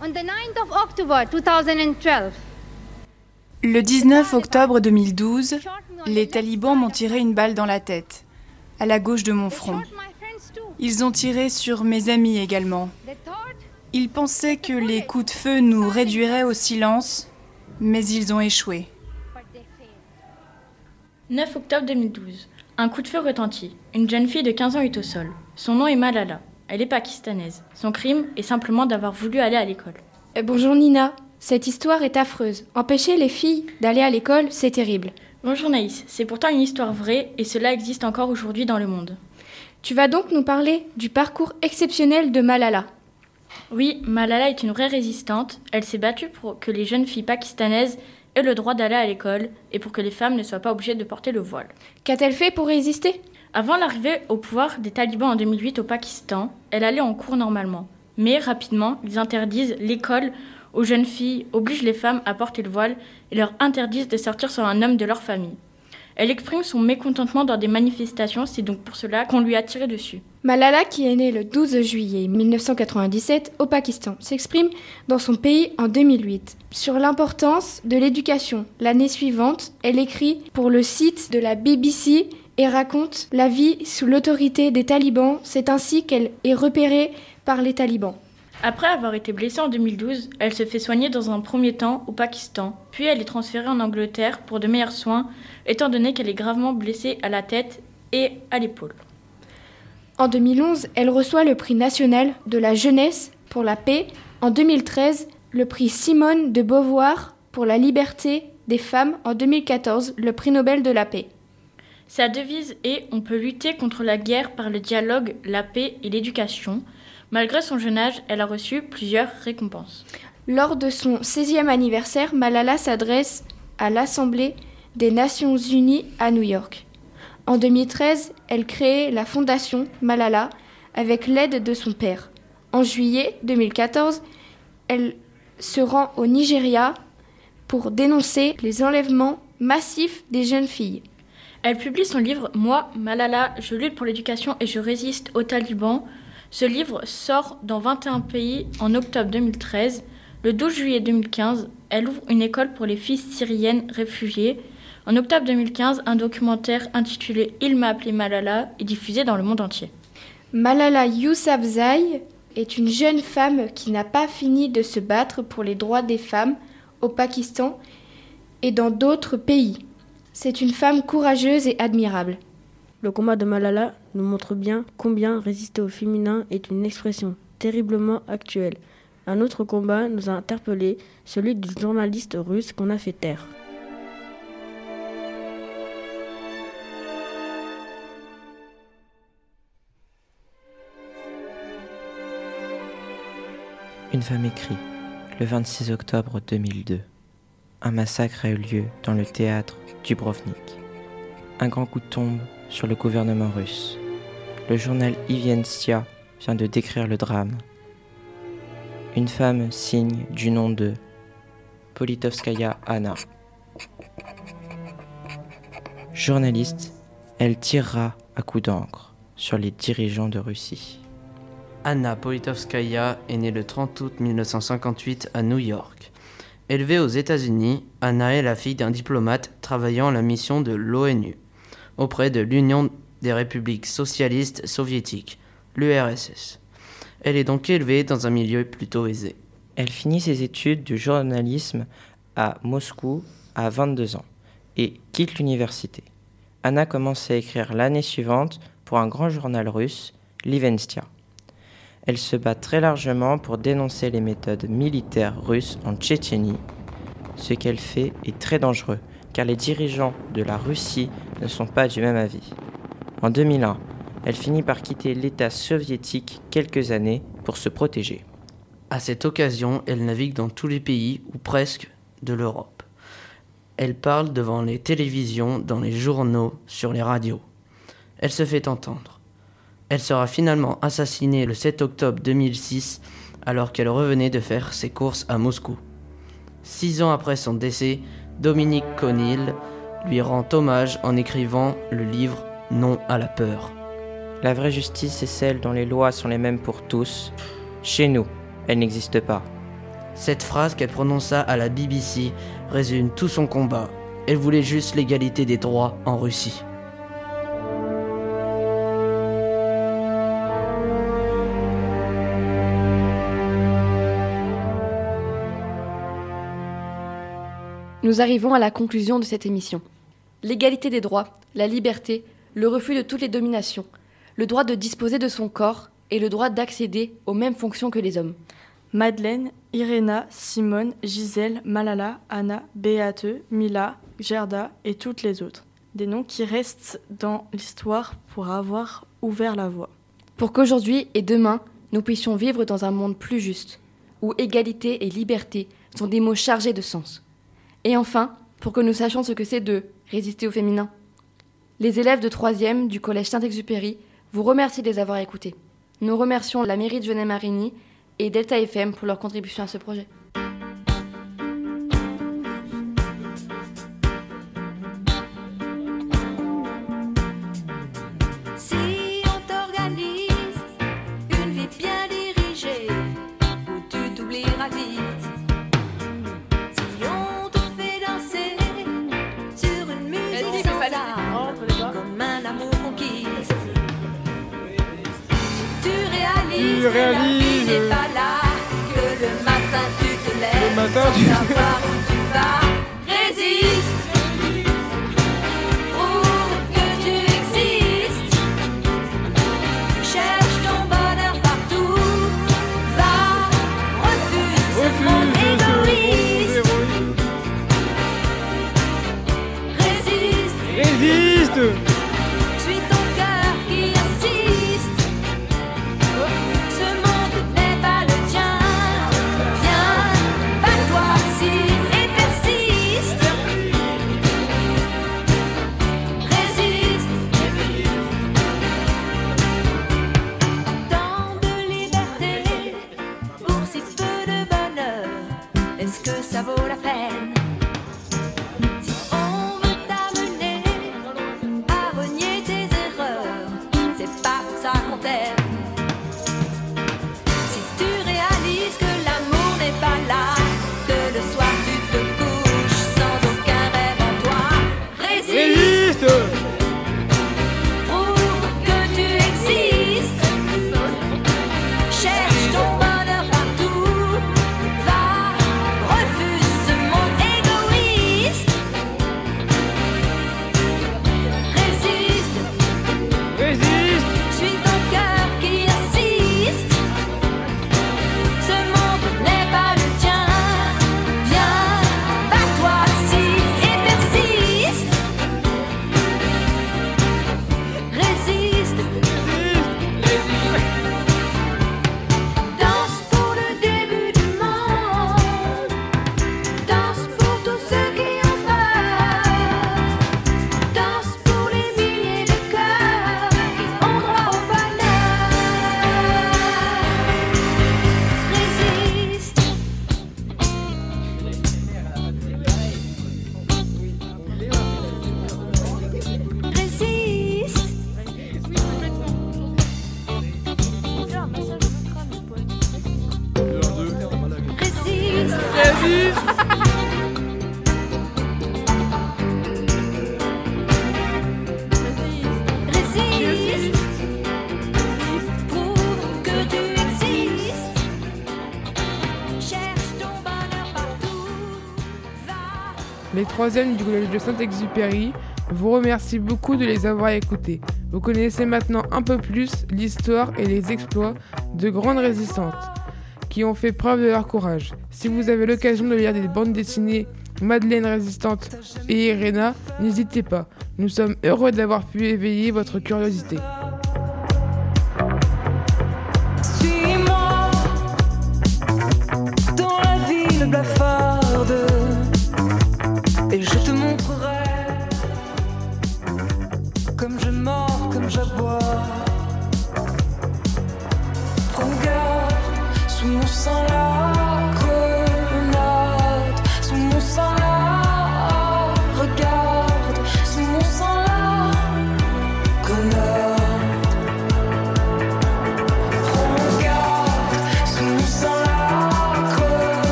On the 9th of October 2012, Le 19 octobre 2012, les talibans m'ont tiré une balle dans la tête, à la gauche de mon front. Ils ont tiré sur mes amis également. Ils pensaient que les coups de feu nous réduiraient au silence, mais ils ont échoué. 9 octobre 2012. Un coup de feu retentit. Une jeune fille de 15 ans est au sol. Son nom est Malala. Elle est pakistanaise. Son crime est simplement d'avoir voulu aller à l'école. Euh, bonjour Nina, cette histoire est affreuse. Empêcher les filles d'aller à l'école, c'est terrible. Bonjour Naïs, c'est pourtant une histoire vraie et cela existe encore aujourd'hui dans le monde. Tu vas donc nous parler du parcours exceptionnel de Malala. Oui, Malala est une vraie résistante. Elle s'est battue pour que les jeunes filles pakistanaises aient le droit d'aller à l'école et pour que les femmes ne soient pas obligées de porter le voile. Qu'a-t-elle fait pour résister? Avant l'arrivée au pouvoir des talibans en 2008 au Pakistan, elle allait en cours normalement. Mais rapidement, ils interdisent l'école aux jeunes filles, obligent les femmes à porter le voile et leur interdisent de sortir sans un homme de leur famille. Elle exprime son mécontentement dans des manifestations, c'est donc pour cela qu'on lui a tiré dessus. Malala, qui est née le 12 juillet 1997 au Pakistan, s'exprime dans son pays en 2008 sur l'importance de l'éducation. L'année suivante, elle écrit pour le site de la BBC et raconte la vie sous l'autorité des talibans. C'est ainsi qu'elle est repérée par les talibans. Après avoir été blessée en 2012, elle se fait soigner dans un premier temps au Pakistan, puis elle est transférée en Angleterre pour de meilleurs soins, étant donné qu'elle est gravement blessée à la tête et à l'épaule. En 2011, elle reçoit le prix national de la jeunesse pour la paix. En 2013, le prix Simone de Beauvoir pour la liberté des femmes. En 2014, le prix Nobel de la paix. Sa devise est On peut lutter contre la guerre par le dialogue, la paix et l'éducation. Malgré son jeune âge, elle a reçu plusieurs récompenses. Lors de son 16e anniversaire, Malala s'adresse à l'Assemblée des Nations Unies à New York. En 2013, elle crée la fondation Malala avec l'aide de son père. En juillet 2014, elle se rend au Nigeria pour dénoncer les enlèvements massifs des jeunes filles. Elle publie son livre Moi, Malala, je lutte pour l'éducation et je résiste aux talibans. Ce livre sort dans 21 pays en octobre 2013. Le 12 juillet 2015, elle ouvre une école pour les filles syriennes réfugiées. En octobre 2015, un documentaire intitulé Il m'a appelé Malala est diffusé dans le monde entier. Malala Yousafzai est une jeune femme qui n'a pas fini de se battre pour les droits des femmes au Pakistan et dans d'autres pays. C'est une femme courageuse et admirable. Le combat de Malala nous montre bien combien résister au féminin est une expression terriblement actuelle. Un autre combat nous a interpellés, celui du journaliste russe qu'on a fait taire. Une femme écrit, le 26 octobre 2002. Un massacre a eu lieu dans le théâtre Dubrovnik. Un grand coup tombe sur le gouvernement russe. Le journal Ivenstia vient de décrire le drame. Une femme signe du nom de Politovskaya Anna. Journaliste, elle tirera à coups d'encre sur les dirigeants de Russie. Anna Politovskaya est née le 30 août 1958 à New York. Élevée aux États-Unis, Anna est la fille d'un diplomate travaillant à la mission de l'ONU auprès de l'Union des républiques socialistes soviétiques, l'URSS. Elle est donc élevée dans un milieu plutôt aisé. Elle finit ses études de journalisme à Moscou à 22 ans et quitte l'université. Anna commence à écrire l'année suivante pour un grand journal russe, Livenstia. Elle se bat très largement pour dénoncer les méthodes militaires russes en Tchétchénie. Ce qu'elle fait est très dangereux car les dirigeants de la Russie ne sont pas du même avis. En 2001, elle finit par quitter l'État soviétique quelques années pour se protéger. À cette occasion, elle navigue dans tous les pays, ou presque, de l'Europe. Elle parle devant les télévisions, dans les journaux, sur les radios. Elle se fait entendre. Elle sera finalement assassinée le 7 octobre 2006 alors qu'elle revenait de faire ses courses à Moscou. Six ans après son décès, Dominique Conil, lui rend hommage en écrivant le livre Non à la peur. La vraie justice est celle dont les lois sont les mêmes pour tous. Chez nous, elle n'existe pas. Cette phrase qu'elle prononça à la BBC résume tout son combat. Elle voulait juste l'égalité des droits en Russie. Nous arrivons à la conclusion de cette émission. L'égalité des droits, la liberté, le refus de toutes les dominations, le droit de disposer de son corps et le droit d'accéder aux mêmes fonctions que les hommes. Madeleine, Irena, Simone, Gisèle, Malala, Anna, Beate, Mila, Gerda et toutes les autres. Des noms qui restent dans l'histoire pour avoir ouvert la voie. Pour qu'aujourd'hui et demain, nous puissions vivre dans un monde plus juste, où égalité et liberté sont des mots chargés de sens. Et enfin, pour que nous sachions ce que c'est de résister au féminin. Les élèves de 3e du collège Saint-Exupéry vous remercient de les avoir écoutés. Nous remercions la mairie de Genet-Marigny et Delta FM pour leur contribution à ce projet. Lèves <laughs> Le Du collège de Saint-Exupéry vous remercient beaucoup de les avoir écoutés. Vous connaissez maintenant un peu plus l'histoire et les exploits de grandes résistantes qui ont fait preuve de leur courage. Si vous avez l'occasion de lire des bandes dessinées Madeleine Résistante et Irena, n'hésitez pas. Nous sommes heureux d'avoir pu éveiller votre curiosité. comme je mords, comme j'aboie.